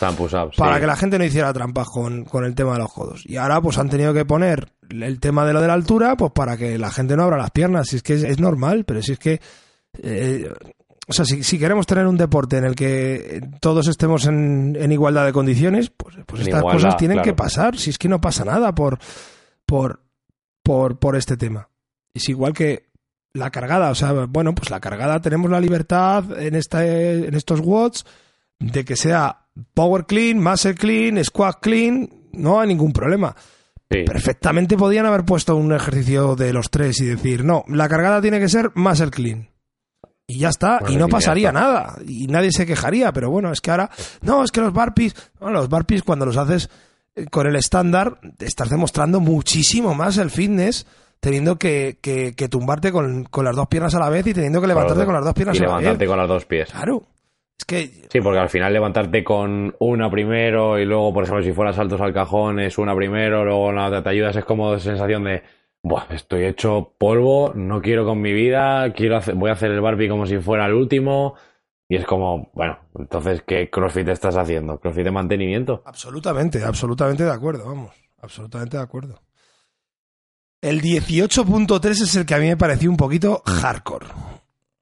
para sí. que la gente no hiciera trampas con, con el tema de los codos. Y ahora pues han tenido que poner el tema de lo de la altura, pues para que la gente no abra las piernas. Si es que es, es normal, pero si es que... eh, o sea, si, si queremos tener un deporte en el que todos estemos en, en igualdad de condiciones, pues, pues estas igualdad, cosas tienen claro. que pasar. Si es que no pasa nada por, por, por, por este tema. Es igual que la cargada. O sea, bueno, pues la cargada tenemos la libertad en, esta, en estos watts de que sea power clean, muscle clean, squat clean, no hay ningún problema. Sí. Perfectamente podían haber puesto un ejercicio de los tres y decir, no, la cargada tiene que ser muscle clean. Y ya está, y no pasaría nada, y nadie se quejaría, pero bueno, es que ahora, no, es que los barpees, bueno, los barpees cuando los haces eh, con el estándar, estás demostrando muchísimo más el fitness, teniendo que, que, que tumbarte con, con las dos piernas a la vez y teniendo que levantarte con las dos piernas y a la vez. levantarte con los dos pies. Claro, es que Sí, porque al final levantarte con una primero y luego, por ejemplo, si fueras saltos al cajón es una primero, luego la otra te ayudas, es como sensación de, Buah, estoy hecho polvo, no quiero con mi vida, quiero hacer, voy a hacer el Barbie como si fuera el último. Y es como, bueno, entonces, ¿qué CrossFit estás haciendo? ¿CrossFit de mantenimiento? Absolutamente, absolutamente de acuerdo, vamos. Absolutamente de acuerdo. El 18.3 es el que a mí me pareció un poquito hardcore.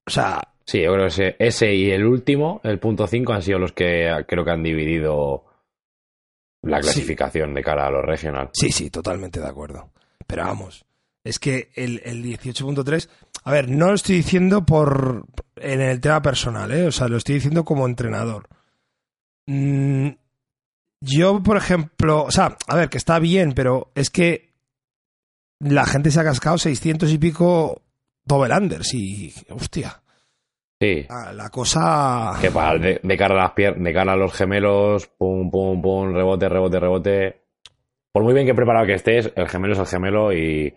O sea, Sí, yo creo que ese, ese y el último, el punto 5, han sido los que ah, creo que han dividido la Sí. clasificación de cara a los regional. sí, sí, totalmente de acuerdo. Pero vamos, es que el, el 18.3, a ver, no lo estoy diciendo por en el tema personal, ¿eh? o sea, lo estoy diciendo como entrenador. Mm, yo, por ejemplo, o sea, a ver, que está bien, pero es que la gente se ha cascado 600 y pico double unders y, hostia, Sí, la, la cosa... que para de, de cara a las pier- de cara a los gemelos, pum, pum, pum, rebote, rebote, rebote. Por muy bien que preparado que estés, el gemelo es el gemelo y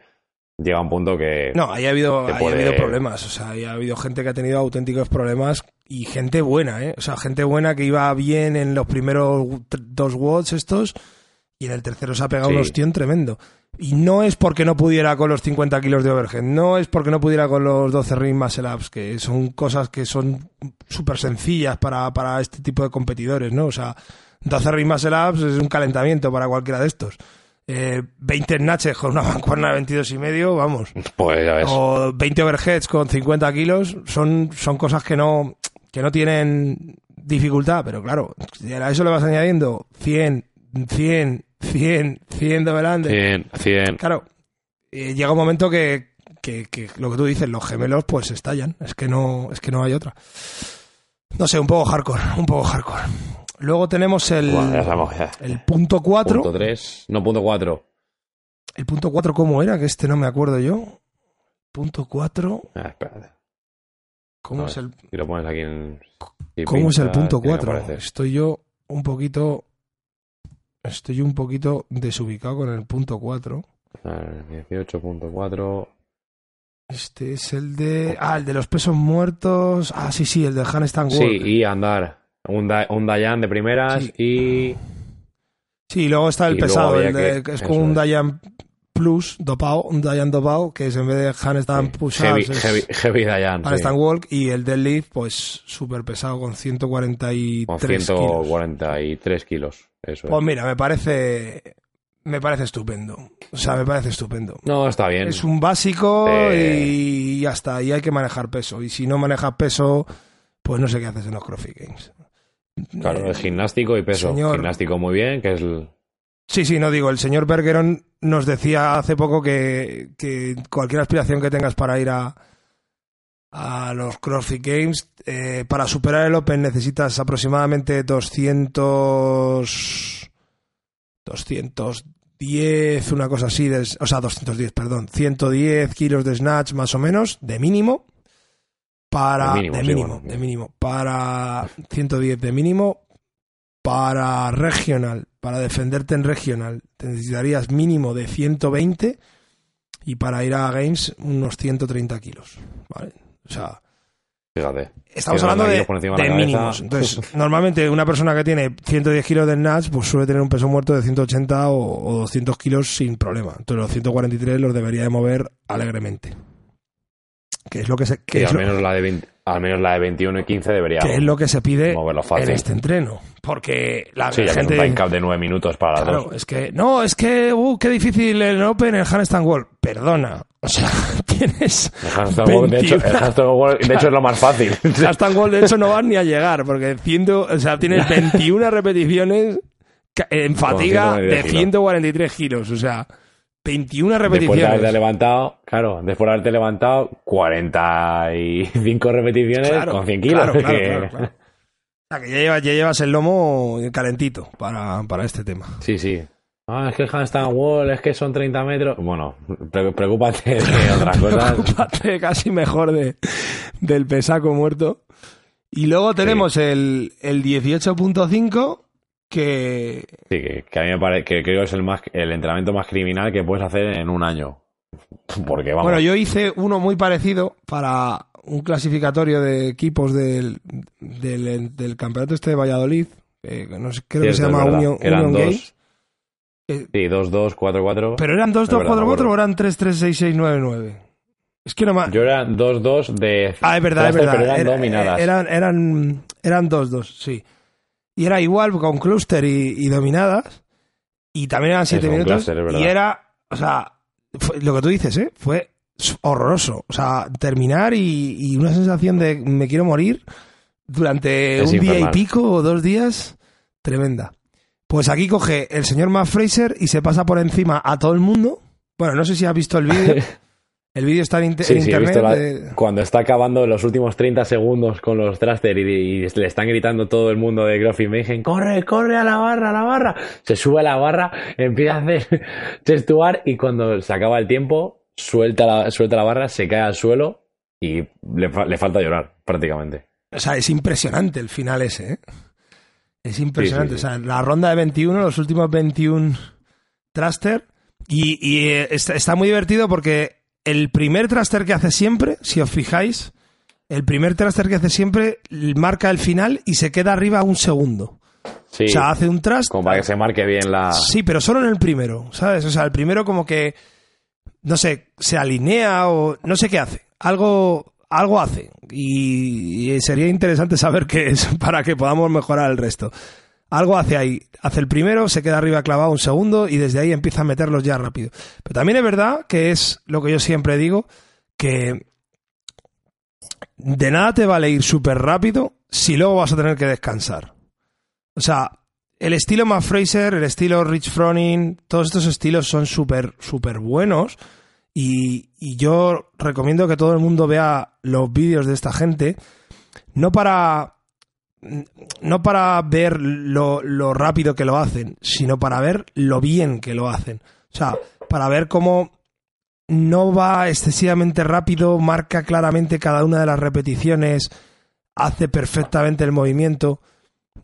llega un punto que. No, ahí ha habido, ahí ha habido problemas. O sea, ahí ha habido gente que ha tenido auténticos problemas y gente buena, ¿eh? O sea, gente buena que iba bien en los primeros dos watts estos y en el tercero se ha pegado Sí. un ostión tremendo. Y no es porque no pudiera con los 50 kilos de overhead, no es porque no pudiera con los 12 ring muscle ups, que son cosas que son súper sencillas para, para este tipo de competidores, ¿no? O sea, 12 ring muscle ups es un calentamiento para cualquiera de estos. Eh, 20 snatches con una mancuerna de 22 y medio, vamos Pues ya ves. o 20 overheads con 50 kilos son, son cosas que no, que no tienen dificultad, pero claro, a eso le vas añadiendo 100, 100, 100, 100 double under, 100, 100. claro, eh, llega un momento que, que, que lo que tú dices, los gemelos pues estallan, es que no, es que no hay otra. No sé, un poco hardcore, un poco hardcore. Luego tenemos el, ya ya. el punto 4. Punto 3, no punto 4. El punto 4, ¿cómo era? Que este no me acuerdo yo. Punto 4, Ah, espérate. ¿cómo No, es el Si lo pones aquí en. si ¿Cómo es el punto tiene que 4? aparecer. Estoy yo un poquito. Estoy un poquito desubicado con el punto 4. 18.4. Este es el de. Ah, el de los pesos muertos. Ah, sí, sí, el de Handstand Sí, Walk. y andar. Un, da, un Dayan de primeras Sí. y. Sí, luego está el Y pesado, el de- que- es como un. Dayan Plus dopado, un Dayan dopado, que es en vez de Handstand push Heavy, es heavy, heavy Dayan. sí. handstand walk y el deadlift, pues súper pesado con 143 Con kilos. 143 kilos. Eso es. Pues mira, me parece me parece estupendo. O sea, me parece estupendo. No, está bien. Es un básico Sí. y ya está. Y hay que manejar peso. Y si no manejas peso, pues no sé qué haces en los CrossFit Games. Claro, Eh, es gimnástico y peso. señor- Gimnástico muy bien, que es el. Sí, sí, no digo. El señor Bergeron nos decía hace poco que, que cualquier aspiración que tengas para ir a, a los CrossFit Games, eh, para superar el Open necesitas aproximadamente 200. 210, una cosa así, de- o sea, 210, perdón, 110 kilos de snatch más o menos, de mínimo. Para. De mínimo, de sí, mínimo, bueno. de mínimo. Para 110 de mínimo. Para regional, para defenderte en regional, te necesitarías mínimo de 120 y para ir a Games unos 130 kilos. ¿vale? O sea, Fíjate. estamos hablando de, de mínimos. Entonces, normalmente una persona que tiene 110 kilos de snatch, pues suele tener un peso muerto de 180 o, o 200 kilos sin problema. Entonces los 143 los debería de mover alegremente. Que es lo que se, que Sí, al, lo- menos la de 20 al menos la de 21 y 15 debería que es lo que se pide en este entreno. Porque la Sí, ya que es gente... un time de 9 minutos para las Claro, dos. es que, no, es que, uh, qué difícil el Open, el handstand wall. Perdona, o sea, tienes El handstand walk, de hecho, el 21. handstand walk, de hecho, es lo más fácil. handstand wall, de hecho, no vas ni a llegar, porque ciento, o sea, tienes 21 repeticiones en fatiga 143 de kilos. 143 kilos, o sea, 21 Después de haberte repeticiones. levantado, claro, después de haberte levantado 45 repeticiones Claro, con 100 kilos. claro, claro, que-. O sea, que ya llevas, ya llevas el lomo calentito para, para este tema. Sí, sí. Ah, es que el handstand wall, es que son 30 metros. Bueno, pre- preocúpate de otras cosas. Preocúpate casi mejor de, del pesaco muerto. Y luego tenemos el, el 18.5 que... Sí, que, que a mí me parece que creo que es el más el entrenamiento más criminal que puedes hacer en un año. Porque vamos. Bueno, yo hice uno muy parecido para un clasificatorio de equipos del, del, del campeonato este de Valladolid. eh, no sé, creo que se Cierto, llama Union, eran Union dos. Games. Eh, Sí, 2, 2, 4, 4. Pero eran 2, Es 2, verdad, 4, me 4 o eran 3, 3, 6, 6, 9, 9. Es que no me... Yo era 2, 2 de. Ah, es verdad, es verdad. Pero eran Era- dominadas. Eran, eran, eran dos, dos, sí. Y era igual con cluster y, y dominadas. Y también eran siete Eso, un minutos. cluster, y era, o sea, fue- lo que tú dices, ¿eh? Fue horroroso. O sea, terminar y, y una sensación de me quiero morir durante Es un día y pico o dos días, tremenda. Pues aquí coge el señor Matt Fraser y se pasa por encima a todo el mundo. Bueno, no sé si has visto el vídeo. El vídeo está en, inter- Sí, en sí, he internet. visto la- de- cuando está acabando los últimos 30 segundos con los thruster y, y le están gritando todo el mundo de Groffy Mayhem, corre, corre a la barra, a la barra. Se sube a la barra, empieza a hacer gestuar y cuando se acaba el tiempo, suelta la, suelta la barra, se cae al suelo y le, fa- le falta llorar prácticamente. O sea, es impresionante el final ese, ¿eh? Es impresionante. Sí. O sea, la ronda de 21, los últimos 21 thruster. Y, y, eh, está, está muy divertido porque el primer thruster que hace siempre, si os fijáis, el primer thruster que hace siempre marca el final y se queda arriba un segundo. Sí, O sea, hace un thrust. como para que se marque bien la... Sí, pero solo en el primero, ¿sabes? O sea, el primero como que, no sé, se alinea o no sé qué hace. Algo, algo hace. Y, y sería interesante saber qué es para que podamos mejorar el resto. Algo hace ahí. Hace el primero, se queda arriba clavado un segundo y desde ahí empieza a meterlos ya rápido. Pero también es verdad que es lo que yo siempre digo, que de nada te vale ir súper rápido si luego vas a tener que descansar. O sea, el estilo Matt Fraser, el estilo Rich Froning, todos estos estilos son súper, súper buenos. Y, y yo recomiendo que todo el mundo vea los vídeos de esta gente. No para. No para ver lo, rápido que lo hacen, sino para ver lo bien que lo hacen. O sea, para ver cómo no va excesivamente rápido, marca claramente cada una de las repeticiones, hace perfectamente el movimiento.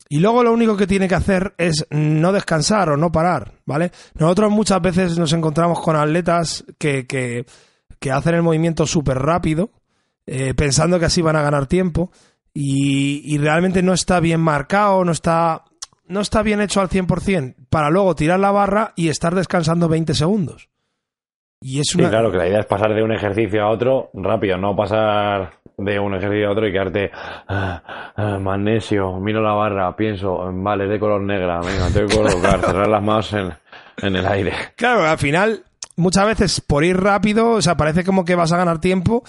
Y luego lo único que tiene que hacer es no descansar o no parar, ¿vale? Nosotros muchas veces nos encontramos con atletas que, que, que hacen el movimiento súper rápido, eh, pensando que así van a ganar tiempo, y, y, realmente no está bien marcado, no está, no está bien hecho al 100%, para luego tirar la barra y estar descansando 20 segundos. Y es una... Sí, claro, que la idea es pasar de un ejercicio a otro rápido, no pasar de un ejercicio a otro y quedarte ah, ah, magnesio, miro la barra, pienso, vale, de color negra, venga, tengo que colocar, cerrar las manos en, en el aire. Claro, al final, muchas veces por ir rápido, o sea, parece como que vas a ganar tiempo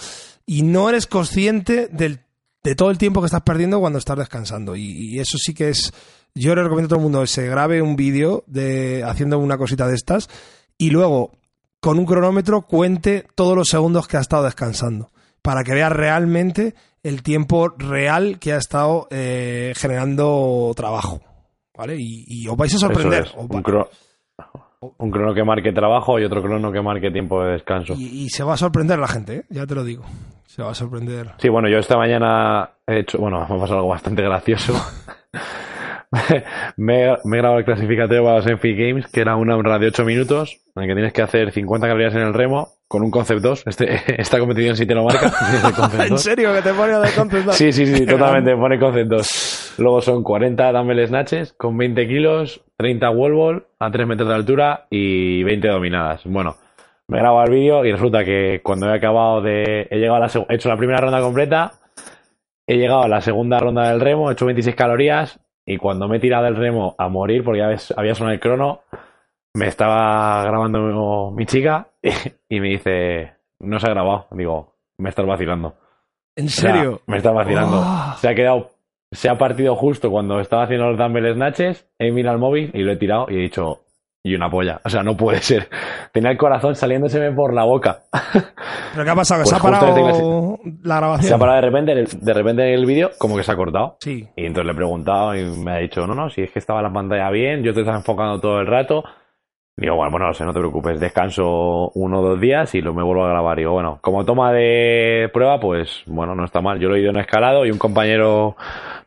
y no eres consciente del, de todo el tiempo que estás perdiendo cuando estás descansando. Y, y eso sí que es. Yo le recomiendo a todo el mundo que se grabe un vídeo de haciendo una cosita de estas y luego con un cronómetro cuente todos los segundos que ha estado descansando para que veas realmente el tiempo real que ha estado eh, generando trabajo. ¿Vale? Y, os vais a sorprender. Un, crono que marque trabajo y otro crono que marque tiempo de descanso. Y, se va a sorprender la gente, ¿eh? ya te lo digo. Se va a sorprender. Sí, bueno, yo esta mañana he hecho, bueno, me ha pasado algo bastante gracioso. me, he grabado el clasificatorio para los Enfi Games, que era una hora de 8 minutos, en el que tienes que hacer 50 calorías en el remo con un Concept 2. Este, esta competición sí te lo marca. ¿En serio que te pone de Concept 2? sí, sí, sí, totalmente, me pone Concept 2. Luego son 40 dumbbell snatches con 20 kilos, 30 wall ball a 3 metros de altura y 20 dominadas. Bueno, me he grabado el vídeo y resulta que cuando he acabado de... He llegado a la he hecho la primera ronda completa, he llegado a la segunda ronda del remo, he hecho 26 calorías y cuando me he tirado del remo a morir, porque ya ves, había sonado el crono, me estaba grabando mi chica y, me dice, no se ha grabado. Digo, me estás vacilando. ¿En serio? me estás vacilando. Oh. Se ha quedado, se ha partido justo cuando estaba haciendo los dumbbell snatches, he mirado el móvil y lo he tirado y he dicho, y una polla. O sea, no puede ser. Tenía el corazón saliéndoseme por la boca. ¿Pero qué ha pasado? ¿Se pues ha parado la grabación? Se ha parado de repente, de repente en el vídeo, como que se ha cortado. Sí. Y entonces le he preguntado y me ha dicho, no, no, si es que estaba la pantalla bien, yo te estaba enfocando todo el rato. Digo, bueno, bueno, no, no te preocupes, descanso uno o dos días y lo me vuelvo a grabar. Digo, bueno, como toma de prueba, pues bueno, no está mal. Yo lo he ido en escalado y un compañero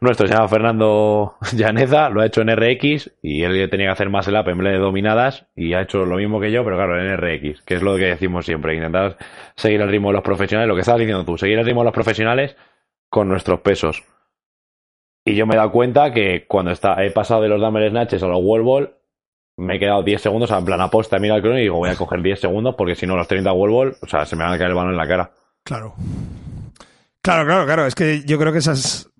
nuestro se llama Fernando Llaneza, lo ha hecho en RX y él tenía que hacer más el app en vez de dominadas y ha hecho lo mismo que yo, pero claro, en RX, que es lo que decimos siempre, intentar seguir el ritmo de los profesionales, lo que estabas diciendo tú, seguir el ritmo de los profesionales con nuestros pesos. Y yo me he dado cuenta que cuando está, he pasado de los dumbbell snatches a los wall ball, me he quedado 10 segundos en plan aposta, mira el crono y digo, voy a coger 10 segundos porque si no los 30 wall ball, o sea, se me van a caer el balón en la cara. Claro. Claro, claro, claro. Es que yo creo que esas,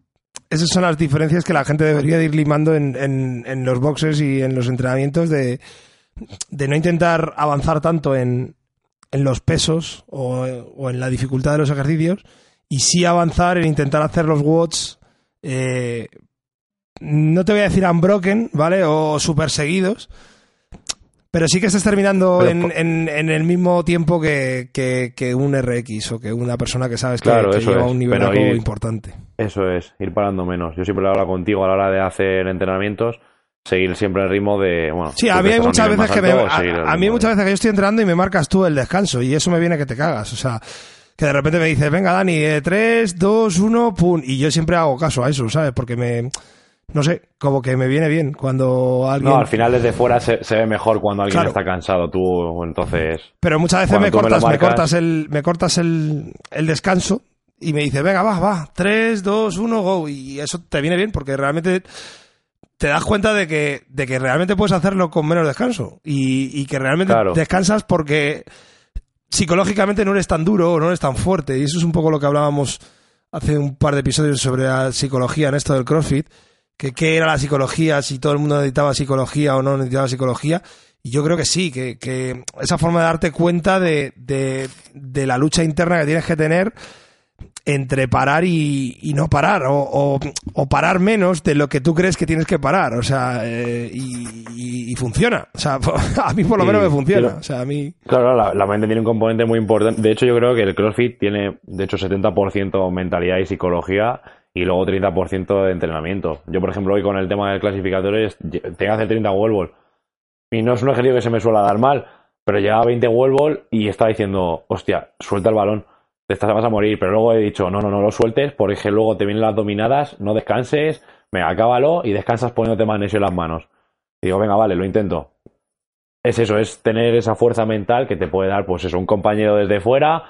esas son las diferencias que la gente debería ir limando en, en, los boxes y en los entrenamientos de, de no intentar avanzar tanto en, en los pesos o, o, en la dificultad de los ejercicios y sí avanzar en intentar hacer los watts eh, no te voy a decir unbroken, ¿vale? O super seguidos. Pero sí que estás terminando en, en, el mismo tiempo que, que, un RX o que una persona que sabes que, lleva un nivel importante. Eso es, ir parando menos. Yo siempre lo hablo contigo a la hora de hacer entrenamientos, seguir siempre el ritmo de. Bueno, sí, a mí hay muchas veces que me, a, mí muchas veces que yo estoy entrenando y me marcas tú el descanso y eso me viene que te cagas. O sea, que de repente me dices, venga Dani, 3, 2, 1, pum. Y yo siempre hago caso a eso, ¿sabes? Porque me no sé, como que me viene bien cuando alguien... No, al final desde fuera se, ve mejor cuando alguien está cansado, tú entonces... Pero muchas veces me cortas, me, cortas, el, me cortas el, el descanso y me dices, venga, va, va, 3, 2, 1, go. Y eso te viene bien porque realmente te das cuenta de que, de que realmente puedes hacerlo con menos descanso y, y que realmente descansas porque psicológicamente no eres tan duro o no eres tan fuerte. Y eso es un poco lo que hablábamos hace un par de episodios sobre la psicología en esto del CrossFit que qué era la psicología, si todo el mundo necesitaba psicología o no necesitaba psicología. Y yo creo que sí, que, que esa forma de darte cuenta de, de, de, la lucha interna que tienes que tener entre parar y, y no parar, o, o, parar menos de lo que tú crees que tienes que parar, o sea, eh, y, y, funciona, o sea, a mí por lo menos me funciona, o sea, a mí... Claro, la, la, mente tiene un componente muy importante, de hecho yo creo que el CrossFit tiene, de hecho, 70% mentalidad y psicología, y luego 30% de entrenamiento. Yo, por ejemplo, hoy con el tema del clasificatorio, tengo que hacer 30 wall ball. Y no es un ejercicio que se me suele dar mal, pero llegaba a 20 wall ball y estaba diciendo, hostia, suelta el balón, te estás, vas a morir. Pero luego he dicho, no, no, no lo sueltes porque luego te vienen las dominadas, no descanses, venga, acábalo y descansas poniéndote magnesio en las manos. Digo, venga, vale, lo intento. Es eso, es tener esa fuerza mental que te puede dar, pues eso, un compañero desde fuera,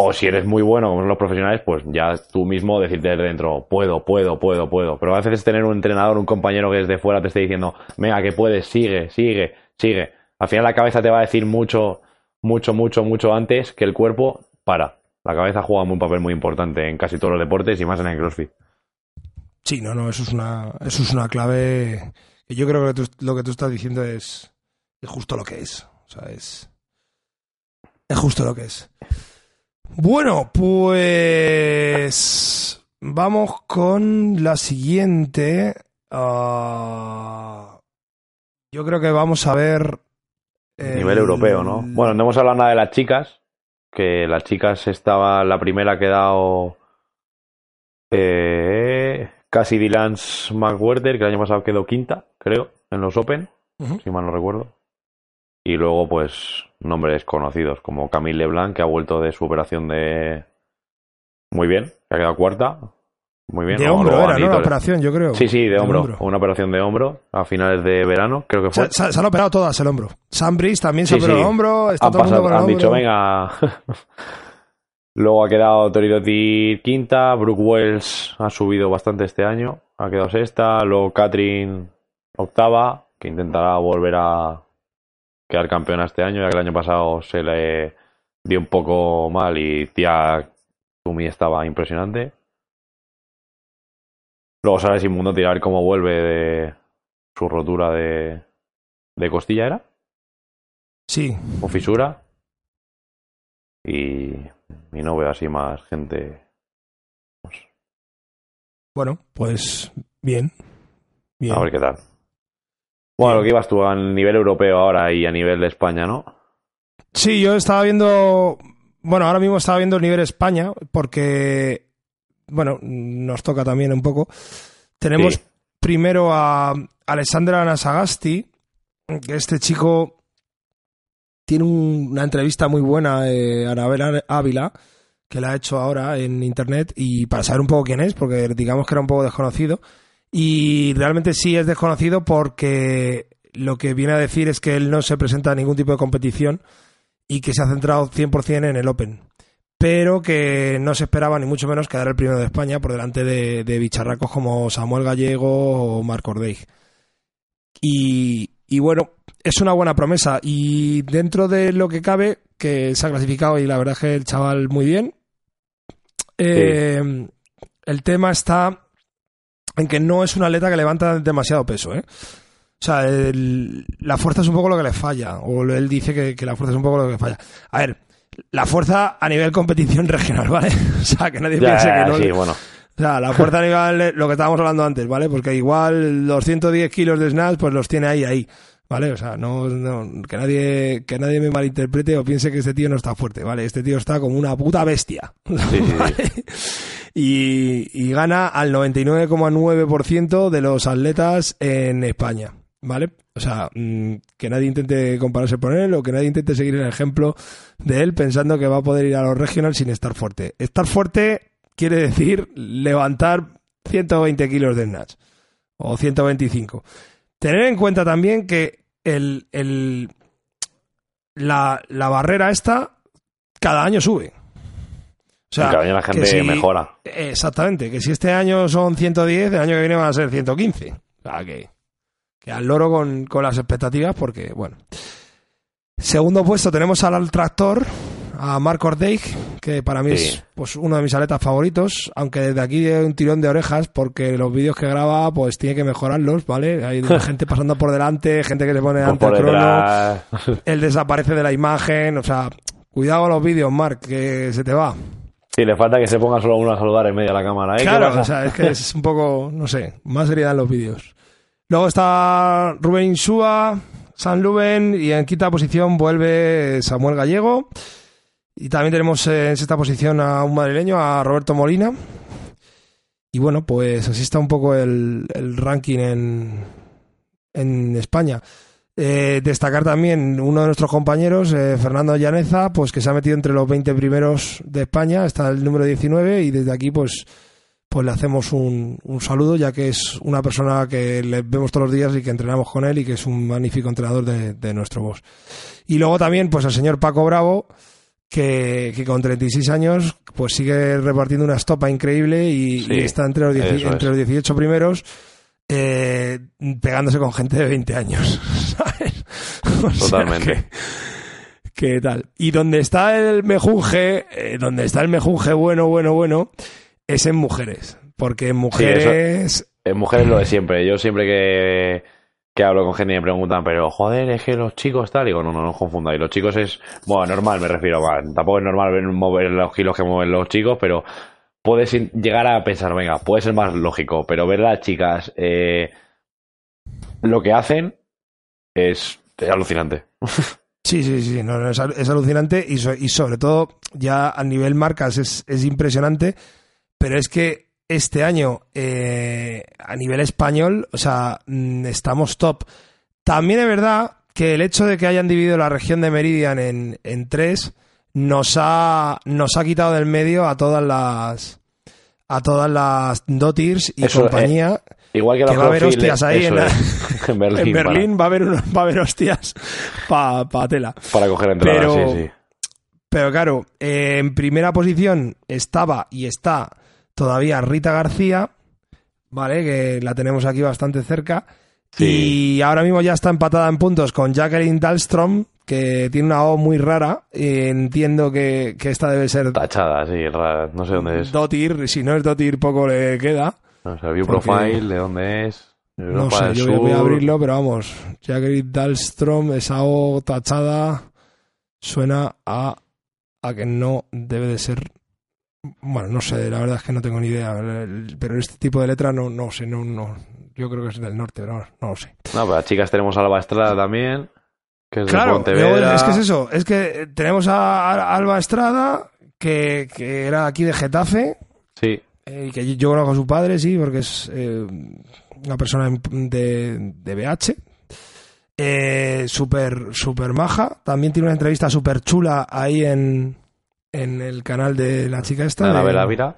o si eres muy bueno, como son los profesionales, pues ya tú mismo decirte desde dentro, puedo, puedo, puedo, puedo. Pero a veces tener un entrenador, un compañero que desde fuera te esté diciendo, venga, que puedes, sigue, sigue, sigue. Al final la cabeza te va a decir mucho, mucho, mucho, mucho antes que el cuerpo para. La cabeza juega un papel muy importante en casi todos los deportes y más en el CrossFit. Sí, no, no, eso es una, eso es una clave. Yo creo que lo que tú estás diciendo es, es justo lo que es. O sea, es, es justo lo que es. Bueno, pues vamos con la siguiente. Ah, yo creo que vamos a ver. Nivel europeo, ¿no? Bueno, no hemos hablado nada de las chicas. Que las chicas estaba la primera ha quedado. Eh, casi Dylan McWherter, que el año pasado quedó quinta, creo, en los Open, si mal no recuerdo. Y luego, pues, nombres conocidos como Camille Leblanc, que ha vuelto de su operación de. Muy bien, que ha quedado cuarta. Muy bien. De hombro era, ¿no? La operación, yo creo. Sí, sí, de, hombro. Una operación de hombro a finales de verano, creo que fue. Se, han operado todas el hombro. Sam Brice también se operó el hombro. Está han, todo pasado, el han dicho, venga. Luego ha quedado Toridotti quinta. Brooke Wells ha subido bastante este año. Ha quedado sexta. Luego Catherine octava, que intentará volver a quedar campeona este año, ya que el año pasado se le dio un poco mal y tía Tumi estaba impresionante. Luego sale sin mundo tirar cómo vuelve de su rotura de, de costilla, ¿era? Sí. O fisura. Y, y no veo así más gente. Pues bueno, pues bien. bien. A ver qué tal. Bueno, lo que ibas tú a nivel europeo ahora y a nivel de España, ¿no? Sí, yo estaba viendo. Bueno, ahora mismo estaba viendo el nivel España, porque. Bueno, nos toca también un poco. Tenemos Sí. primero a Alessandra Nasagasti, que este chico tiene un- una entrevista muy buena eh, a Anabel Ávila, que la ha hecho ahora en internet, y para saber un poco quién es, porque digamos que era un poco desconocido. Y realmente sí es desconocido porque lo que viene a decir es que él no se presenta a ningún tipo de competición y que se ha centrado 100% en el Open. Pero que no se esperaba ni mucho menos quedar el primero de España por delante de, de bicharracos como Samuel Gallego o Marc Ordeig. Y, y bueno, es una buena promesa. Y dentro de lo que cabe, que se ha clasificado y la verdad es que el chaval muy bien. eh, El tema está en que no es un atleta que levanta demasiado peso, ¿eh? O sea, el- la fuerza es un poco lo que le falla. O él dice que, que la fuerza es un poco lo que le falla. A ver, la fuerza a nivel competición regional, ¿vale? O sea, que nadie Ya, piense que no. sí, bueno. O sea, la fuerza a nivel, lo que estábamos hablando antes, ¿vale? Porque igual los 110 kilos de snatch, pues los tiene ahí, ahí. ¿Vale? O sea, no, no- que nadie, que nadie me malinterprete o piense que este tío no está fuerte, ¿vale? Este tío está como una puta bestia. Sí, sí, sí. Y, y gana al 99,9% de los atletas en España, ¿vale? O sea, mm, que nadie intente compararse con él o que nadie intente seguir el ejemplo de él pensando que va a poder ir a los regionals sin estar fuerte. Estar fuerte quiere decir levantar 120 kilos de snatch o 125. Tener en cuenta también que el, el- la, la barrera esta cada año sube. O sea, cada año la gente si- mejora. Exactamente, que si este año son 110, el año que viene van a ser 115. O sea, que, que al loro con, con las expectativas, porque, bueno. Segundo puesto tenemos al tractor, a Mark Ordeig, que para mí Sí. es pues, uno de mis atletas favoritos, aunque desde aquí de un tirón de orejas, porque los vídeos que graba, pues tiene que mejorarlos, ¿vale? Hay gente pasando por delante, gente que se pone Por, ante el crono, él desaparece de la imagen, o sea, cuidado con los vídeos, Mark, que se te va. Sí, le falta que se ponga solo uno a saludar en medio de la cámara. ¿eh? ¿Qué Claro, o sea, es que es un poco, no sé, más seriedad en los vídeos. Luego está Rubén Insúa, San Luben y en quinta posición vuelve Samuel Gallego. Y también tenemos eh, en sexta posición a un madrileño, a Roberto Molina. Y bueno, pues así está un poco el, el ranking en, en España. Eh, destacar también uno de nuestros compañeros, eh, Fernando Llaneza, pues que se ha metido entre los 20 primeros de España, está el número 19 y desde aquí pues pues le hacemos un, un, saludo, ya que es una persona que le vemos todos los días y que entrenamos con él y que es un magnífico entrenador de, de nuestro boss. Y luego también, pues el señor Paco Bravo, que, que, con 36 años, pues sigue repartiendo una estopa increíble y, Sí, y está entre los, entre los 18 primeros, eh, pegándose con gente de 20 años, ¿sabes? O Totalmente. que, que tal. Y donde está el mejunje, eh, donde está el mejunje bueno, bueno, bueno, es en mujeres. Porque en mujeres... En mujeres lo de siempre. Yo siempre que, que hablo con gente y me preguntan, pero joder, es que los chicos tal. Digo, no, no, no os confundáis. Los chicos es, bueno, normal me refiero. va, Tampoco es normal ver- mover los kilos que mueven los chicos, pero puedes llegar a pensar, venga, puede ser más lógico. Pero ver a las chicas eh, lo que hacen es, alucinante. Sí, sí, sí, es, al- es alucinante y, so- y sobre todo ya a nivel marcas es, es impresionante, pero es que este año eh, a nivel español, o sea, mm, estamos top. También es verdad que el hecho de que hayan dividido la región de Meridian en, en tres nos ha, nos ha quitado del medio a todas las a todas las Dotirs y Eso, eh, compañía. Igual que, Que los va a haber hostias ahí en la- es, en Berlín. en para- Berlín va a haber va a haber hostias para pa tela. Para, coger entradas, Pero- sí, sí. Pero claro, eh, en primera posición estaba y está todavía Rita García, ¿vale? Que la tenemos aquí bastante cerca. Sí. Y ahora mismo ya está empatada en puntos con Jacqueline Dahlstrom, que tiene una O muy rara. y entiendo que, que esta debe ser Tachada, sí, rara, no sé dónde es. Dotir. Si no es Dotir, poco le queda. O sea, view Porque- profile, ¿de dónde es? No sé, del yo voy a- voy a Sur. abrirlo, pero vamos. Jacqueline Dahlstrom, esa O tachada, suena a, a que no debe de ser. Bueno, no sé, la verdad es que no tengo ni idea. Pero este tipo de letra no, no sé, no, no. Yo creo que es del norte, pero no lo sé. No, pero las chicas tenemos a Alba Estrada también, que es de Claro, es que es eso. Es que eh, tenemos a, Alba Estrada, que, que era aquí de Getafe, Sí, Eh, y que yo conozco a su padre, sí, porque es eh, una persona de, de BH. Eh, súper, súper maja. También tiene una entrevista súper chula ahí en, en el canal de la chica esta. de la de- Vela Vira.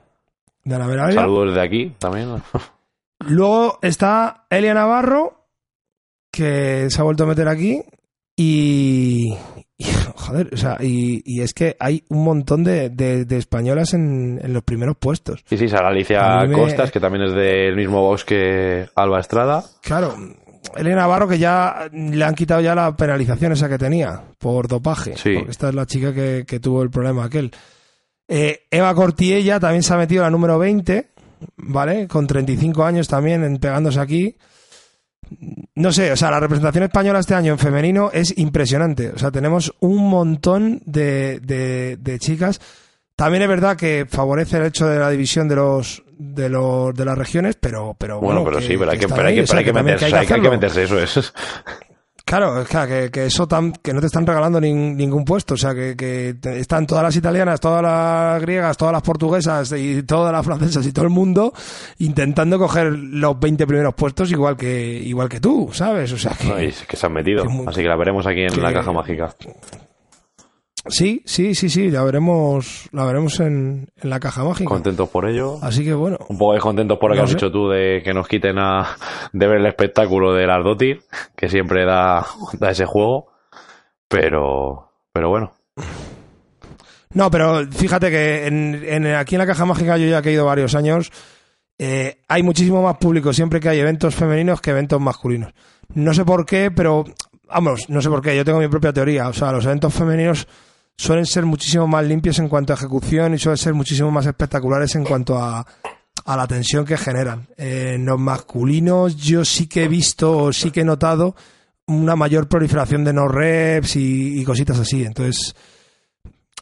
de Anabel Ávila. Saludos desde aquí también. Luego está Elia Navarro, que se ha vuelto a meter aquí. Y. y, joder, o sea, y, y es que hay un montón de, de- de españolas en, en los primeros puestos. Sí, sí, Sara Alicia me- Costas, que también es del mismo box que Alba Estrada. Claro, Elena Navarro que ya le han quitado ya la penalización esa que tenía por dopaje. Sí. Porque esta es la chica que, que tuvo el problema aquel. Eh, Eva Cortiella también se ha metido la número 20, ¿vale? Con 35 años también pegándose aquí. No sé, o sea, la representación española este año en femenino es impresionante. O sea, tenemos un montón de, de- de chicas. También es verdad que favorece el hecho de la división de los de los de las regiones, pero pero Bueno, bueno, pero sí, pero hay que, pero hay ahí, que, o sea, pero hay que también meterse, hay que, meterse, eso es. Claro, que, que eso tan, que no te están regalando nin- ningún puesto, o sea, que, que están todas las italianas, todas las griegas, todas las portuguesas y todas las francesas y todo el mundo intentando coger los 20 primeros puestos igual que igual que tú, ¿sabes? O sea, que No, se han metido. que muy- Así que la veremos aquí en la caja mágica. Sí, sí, sí, sí, la veremos la veremos en, en la caja mágica. Contentos por ello. Así que bueno, Un poco descontentos por lo que has dicho tú de que nos quiten a, de ver el espectáculo de las Dotir, que siempre da, da ese juego. Pero, pero bueno. No, pero fíjate que en, en- aquí en la caja mágica yo ya que he ido varios años, eh, hay muchísimo más público siempre que hay eventos femeninos que eventos masculinos. No sé por qué, pero vamos, no sé por qué, yo tengo mi propia teoría. O sea, los eventos femeninos suelen ser muchísimo más limpios en cuanto a ejecución y suelen ser muchísimo más espectaculares en cuanto a, a la tensión que generan. Eh, en los masculinos yo sí que he visto, o sí que he notado una mayor proliferación de no reps y, y cositas así. Entonces,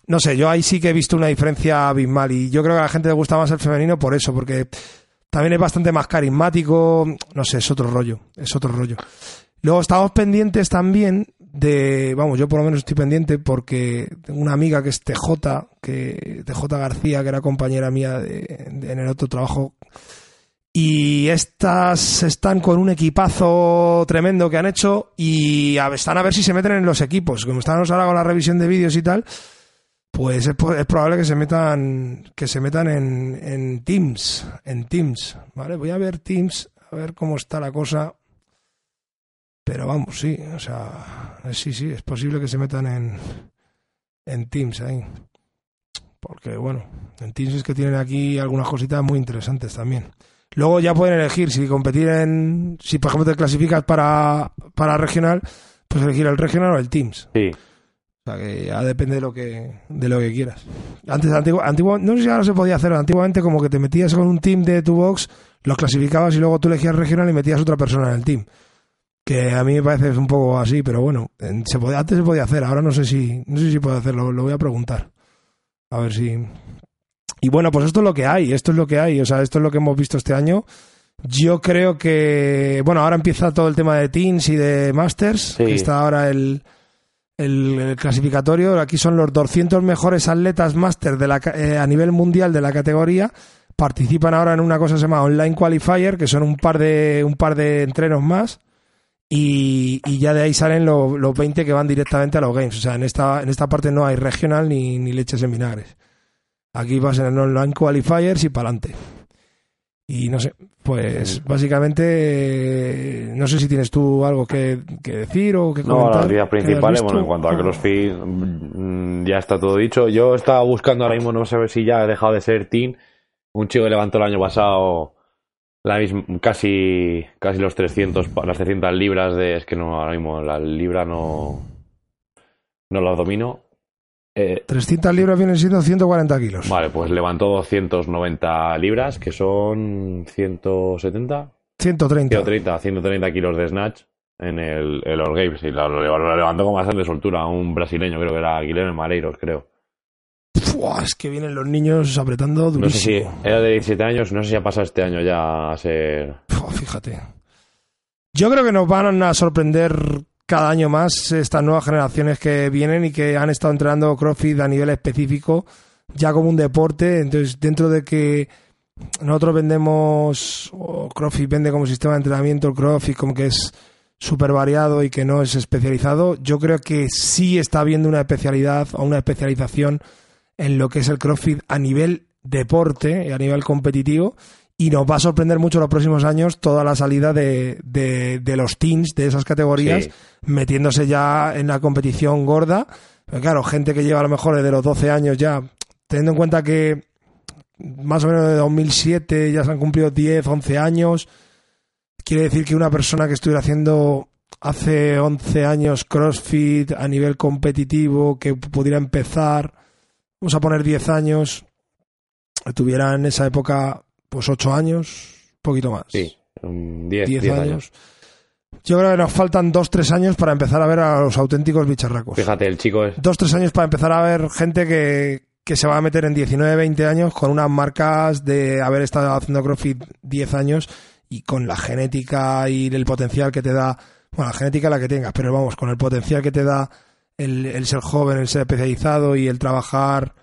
no sé, yo ahí sí que he visto una diferencia abismal y yo creo que a la gente le gusta más el femenino por eso, porque también es bastante más carismático, no sé, es otro rollo, es otro rollo. Luego estamos pendientes también de, vamos, yo por lo menos estoy pendiente porque tengo una amiga que es TJ, que TJ García, que era compañera mía de- en el otro trabajo, y estas están con un equipazo tremendo que han hecho y están a ver si se meten en los equipos. Como estamos ahora con la revisión de vídeos y tal, pues es, probable que se metan que se metan en, en Teams, en Teams, ¿vale? Voy a ver Teams, a ver cómo está la cosa. Pero vamos, sí, o sea, sí, sí, es posible que se metan en, en Teams ahí. Porque, bueno, en Teams es que tienen aquí algunas cositas muy interesantes también. Luego ya pueden elegir si competir en. Si, por ejemplo, te clasificas para, para regional, pues elegir el regional o el Teams. Sí. O sea que ya depende de lo que, de lo que quieras. Antes, antiguo, antiguo, no sé si ahora se podía hacer. Antiguamente, como que te metías con un team de tu box, los clasificabas y luego tú elegías regional y metías otra persona en el team. Que a mí me parece un poco así, pero bueno, se podía, antes se podía hacer. Ahora no sé si, no sé si puede hacerlo. Lo voy a preguntar. A ver si. Y bueno, pues esto es lo que hay, esto es lo que hay, o sea, esto es lo que hemos visto este año. Yo creo que, bueno, ahora empieza todo el tema de Teams y de Masters, que está ahora el, el, clasificatorio. Aquí son los 200 mejores atletas la, eh, a nivel mundial de la categoría. Participan ahora en una cosa que se llama Online Qualifier, que son un par de, un par de entrenos más. Y, y ya de ahí salen los 20 que van directamente a los Games. O sea, en esta, en esta parte no hay regional ni, ni leches en vinagres. Aquí vas en el online qualifiers y para adelante. Y no sé, pues básicamente no sé si tienes tú algo que, decir o que comentar. No, las ideas principales, bueno, en cuanto a CrossFit mm, ya está todo dicho. Yo estaba buscando ahora mismo, no sé si ya ha dejado de ser Team, un chico que levantó el año pasado la misma, casi casi los 300 las 300 libras de es que no ahora mismo la libra no no lo domino 300 eh, libras vienen siendo 140 kilos. Vale, pues levantó 290 libras, que son 170. 130. 130, 130 kilos de snatch en el, el All Games. Y lo, levantó con bastante soltura. Un brasileño, creo que era Guilherme Maleiros, creo. Es que vienen los niños apretando durísimo. No sé si era de 17 años, no sé si ha pasado este año ya a ser. fíjate. Yo creo que nos van a sorprender cada año más estas nuevas generaciones que vienen y que han estado entrenando CrossFit a nivel específico, ya como un deporte. Entonces, dentro de que nosotros vendemos, o CrossFit vende como sistema de entrenamiento, el CrossFit como que es súper variado y que no es especializado, yo creo que sí está habiendo una especialidad o una especialización en lo que es el CrossFit a nivel deporte y a nivel competitivo y nos va a sorprender mucho los próximos años toda la salida de, de, los teams de esas categorías metiéndose ya en la competición gorda. Pero claro, gente que lleva a lo mejor desde los 12 años ya, teniendo en cuenta que más o menos de 2007 ya se han cumplido 10, 11 años, quiere decir que una persona que estuviera haciendo hace 11 años CrossFit a nivel competitivo, que pudiera empezar, vamos a poner 10 años, tuviera en esa época pues ocho años, poquito más. Sí, diez, años. Yo creo que nos faltan dos, tres años para empezar a ver a los auténticos bicharracos. Fíjate, el chico es... Dos, tres años para empezar a ver gente que, que se va a meter en 19, 20 años con unas marcas de haber estado haciendo CrossFit 10 años y con la genética y el potencial que te da, bueno, la genética la que tengas, pero vamos, con el potencial que te da el, el ser joven, el ser especializado y el trabajar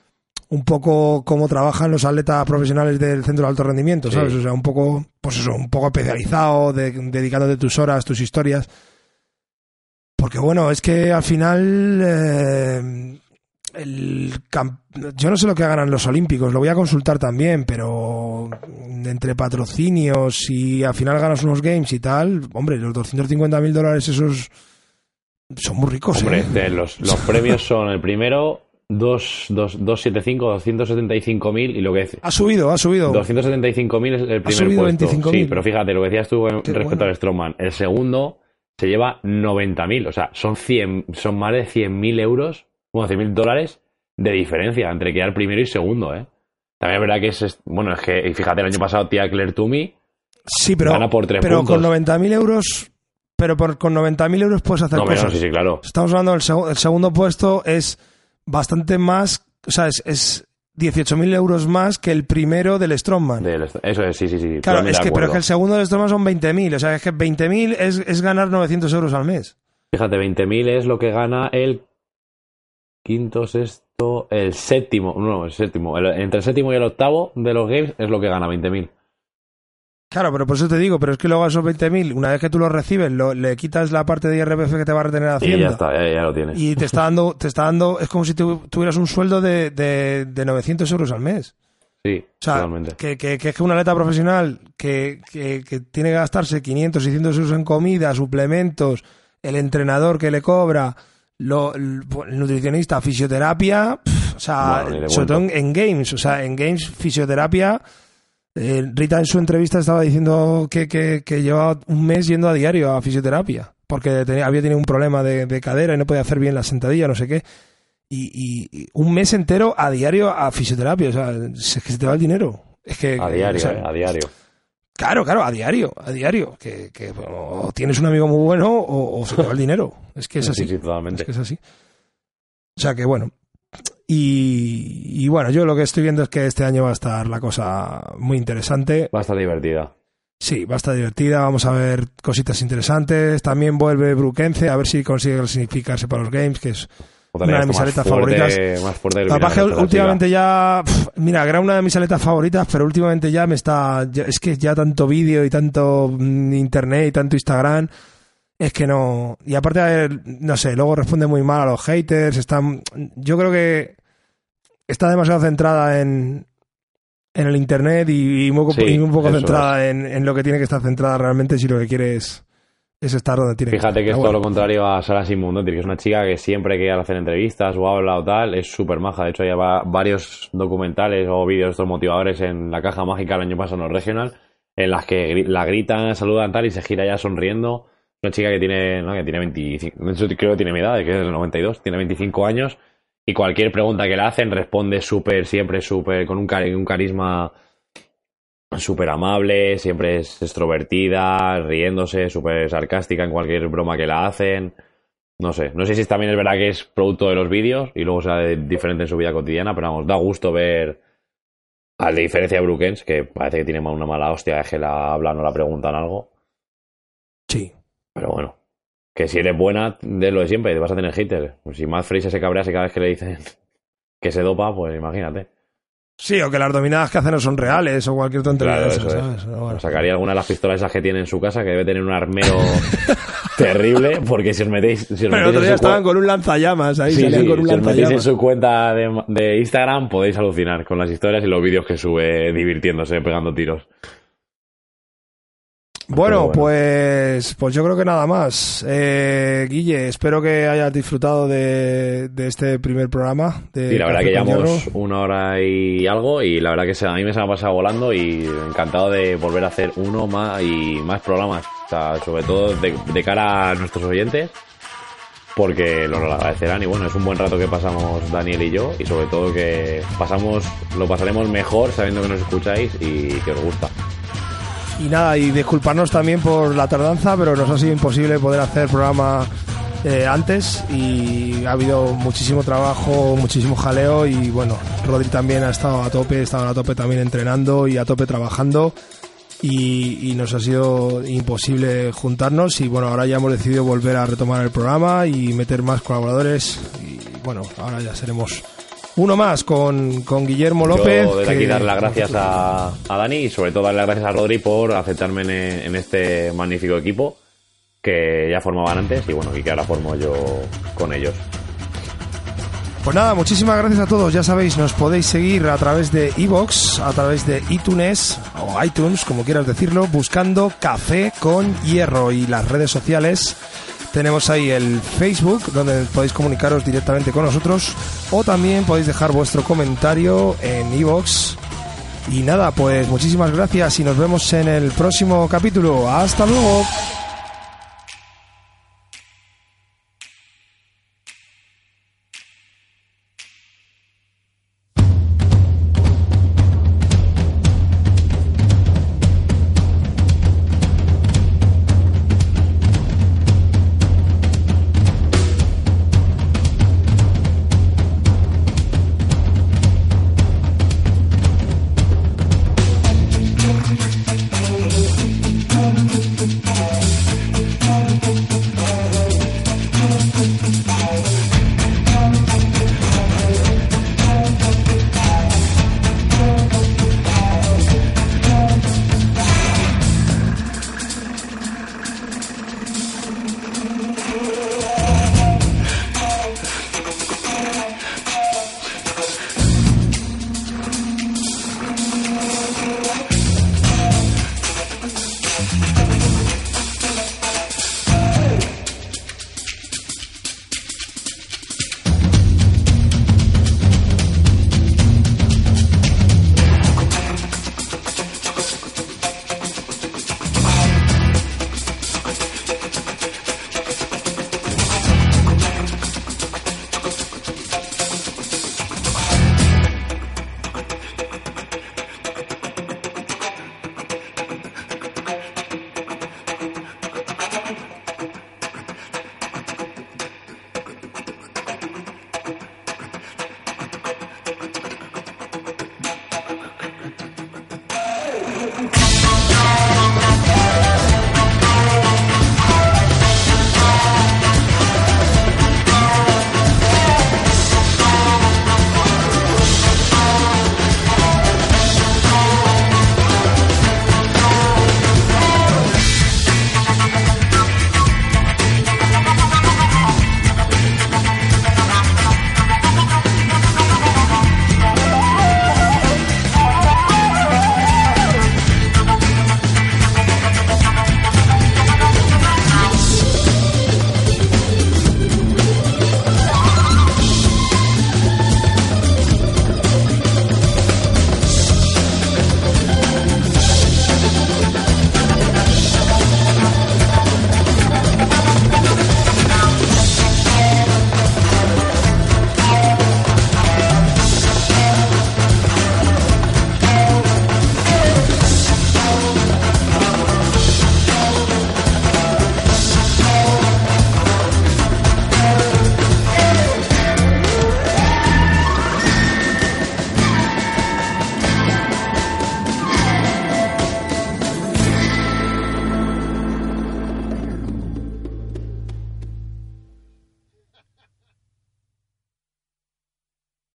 un poco cómo trabajan los atletas profesionales del centro de alto rendimiento, ¿sabes? O sea, un poco, pues eso, un poco especializado, de, dedicándote tus horas, tus historias. Porque bueno, es que al final eh, el yo no sé lo que hagan los olímpicos, lo voy a consultar también, pero entre patrocinios y al final ganas unos games y tal, hombre, los 250 mil dólares esos son muy ricos. Hombre, ¿eh? los, los premios son el primero 275, 275 mil y lo que Ha subido, ha subido. 275 mil es el primer ha subido puesto. sí, pero fíjate, lo que decías tú respecto al Strongman. El segundo se lleva 90 mil, o sea, son 100, son más de 100 mil euros, bueno, 100 mil dólares de diferencia entre quedar primero y segundo, ¿eh? También es verdad que es, bueno, es que, fíjate, el año pasado tía Claire Toomey sí, pero, gana por 3 pero puntos. con 90 mil euros pero por, con 90.000 euros puedes hacer no, cosas. sí, sí, claro. Estamos hablando del el segundo puesto es bastante más, o sea, es, es 18.000 euros más que el primero del Strongman. eso es, sí, sí, sí. Claro, es que, pero es que el segundo del Strongman son 20.000, o sea, es que 20.000 es, es ganar 900 euros al mes. Fíjate, 20.000 es lo que gana el quinto, sexto, el séptimo, no, el séptimo, entre el séptimo y el octavo de los games es lo que gana 20.000. Claro, pero por eso te digo, pero es que luego a esos 20.000, una vez que tú los recibes, lo- le quitas la parte de IRPF que te va a retener Y Hacienda. ya está, ya, ya lo tienes. Y te está dando, te está dando, es como si tu- tuvieras un sueldo de, de, de 900 euros al mes. Sí, O sea, totalmente. que, que, que es que un atleta profesional que, que, que tiene que gastarse 500, 600 euros en comida, suplementos, el entrenador que le cobra, lo, el, nutricionista, fisioterapia, o sea, Bueno, sobre todo en, en games, o sea, en games, fisioterapia. Eh, Rita en su entrevista estaba diciendo que, que, que llevaba un mes yendo a diario a fisioterapia, porque tenía- había tenido un problema de, de cadera y no podía hacer bien la sentadilla, no sé qué. Y, y- y un mes entero a diario a fisioterapia, o sea, es que se te va el dinero. Es que, A diario, o sea, eh, a diario. Claro, claro, a diario, a diario. Que, que o tienes un amigo muy bueno o, o se te va el dinero. Es que es así. Sí, sí, totalmente. Es que es así. O sea que bueno. Y, y bueno, yo lo que estoy viendo es que este año va a estar la cosa muy interesante. Va a estar divertida. Sí, va a estar divertida. Vamos a ver cositas interesantes. También vuelve Bruquense, a ver si consigue clasificarse para los games, que es Una de mis aletas favoritas. La esta últimamente ya. mira, era una de mis aletas favoritas, pero últimamente ya me está. ya- es que ya tanto vídeo y tanto mm, internet y tanto Instagram. Es que no. Y aparte, no sé, luego responde muy mal a los haters. Están, yo creo que está demasiado centrada en, en el internet y, y muy, Sí, y un poco centrada en, en lo que tiene que estar centrada realmente si lo que quiere es, es estar donde tiene Fíjate que estar. es todo lo contrario a Sara Simondotti, que es una chica que siempre que hacer entrevistas o habla o tal, es súper maja. De hecho, hay va- varios documentales o vídeos de estos motivadores en la caja mágica el año pasado en los regional, en las que la gritan, saludan tal y se gira ya sonriendo. Una chica que tiene, no, que tiene 25, de hecho creo que tiene mi edad, que es del 92, tiene 25 años y cualquier pregunta que le hacen responde súper, siempre súper, con un, cari- un carisma súper amable, siempre es extrovertida, riéndose, súper sarcástica en cualquier broma que la hacen. No sé, no sé si también es verdad que es producto de los vídeos y luego de- diferente en su vida cotidiana, pero vamos, da gusto ver a la diferencia de Brookens, que parece que tiene una mala hostia, es que la hablan o la preguntan algo, Sí. Pero bueno, que si eres buena, de lo de siempre, te vas a tener haters. Si más Fraser se cabrease cada vez que le dicen que se dopa, pues imagínate. Sí, o que las dominadas que hacen no son reales o cualquier tontería Claro, de. Sacaría alguna de las pistolas esas que tiene en su casa, que debe tener un armero terrible, porque si os metéis, si os Pero el metéis otro día estaban con un lanzallamas ahí, Sí, salían sí, con un si os metéis en lanzallamas. su cuenta de, de Instagram, podéis alucinar con las historias y los vídeos que sube divirtiéndose, pegando tiros. Bueno, pues, pues yo creo que nada más. Eh, Guille, espero que hayas disfrutado de, de este primer programa. De la verdad Café que llevamos una hora y algo y la verdad que se- a mí me se me ha pasado volando y encantado de volver a hacer uno más y más programas. O sea, sobre todo de, de cara a nuestros oyentes porque nos lo agradecerán y bueno, es un buen rato que pasamos Daniel y yo y sobre todo que pasamos, lo pasaremos mejor sabiendo que nos escucháis y que os gusta. Y nada, y disculparnos también por la tardanza, pero nos ha sido imposible poder hacer el programa eh, antes y ha habido muchísimo trabajo, muchísimo jaleo y bueno, Rodri también ha estado a tope, estaba a tope también entrenando y a tope trabajando y, y nos ha sido imposible juntarnos y bueno, ahora ya hemos decidido volver a retomar el programa y meter más colaboradores y bueno, ahora ya seremos uno más con, con Guillermo López. Yo desde aquí que- dar las gracias a, a Dani y sobre todo dar las gracias a Rodri por aceptarme en, en este magnífico equipo que ya formaban antes y bueno, y que ahora formo yo con ellos. Pues nada, muchísimas gracias a todos. Ya sabéis, nos podéis seguir a través de iVoox, a través de iTunes o iTunes, como quieras decirlo, buscando Café con Hierro y las redes sociales. Tenemos ahí el Facebook, donde podéis comunicaros directamente con nosotros, o también podéis dejar vuestro comentario en iVoox. Y nada, pues muchísimas gracias y nos vemos en el próximo capítulo. Hasta luego.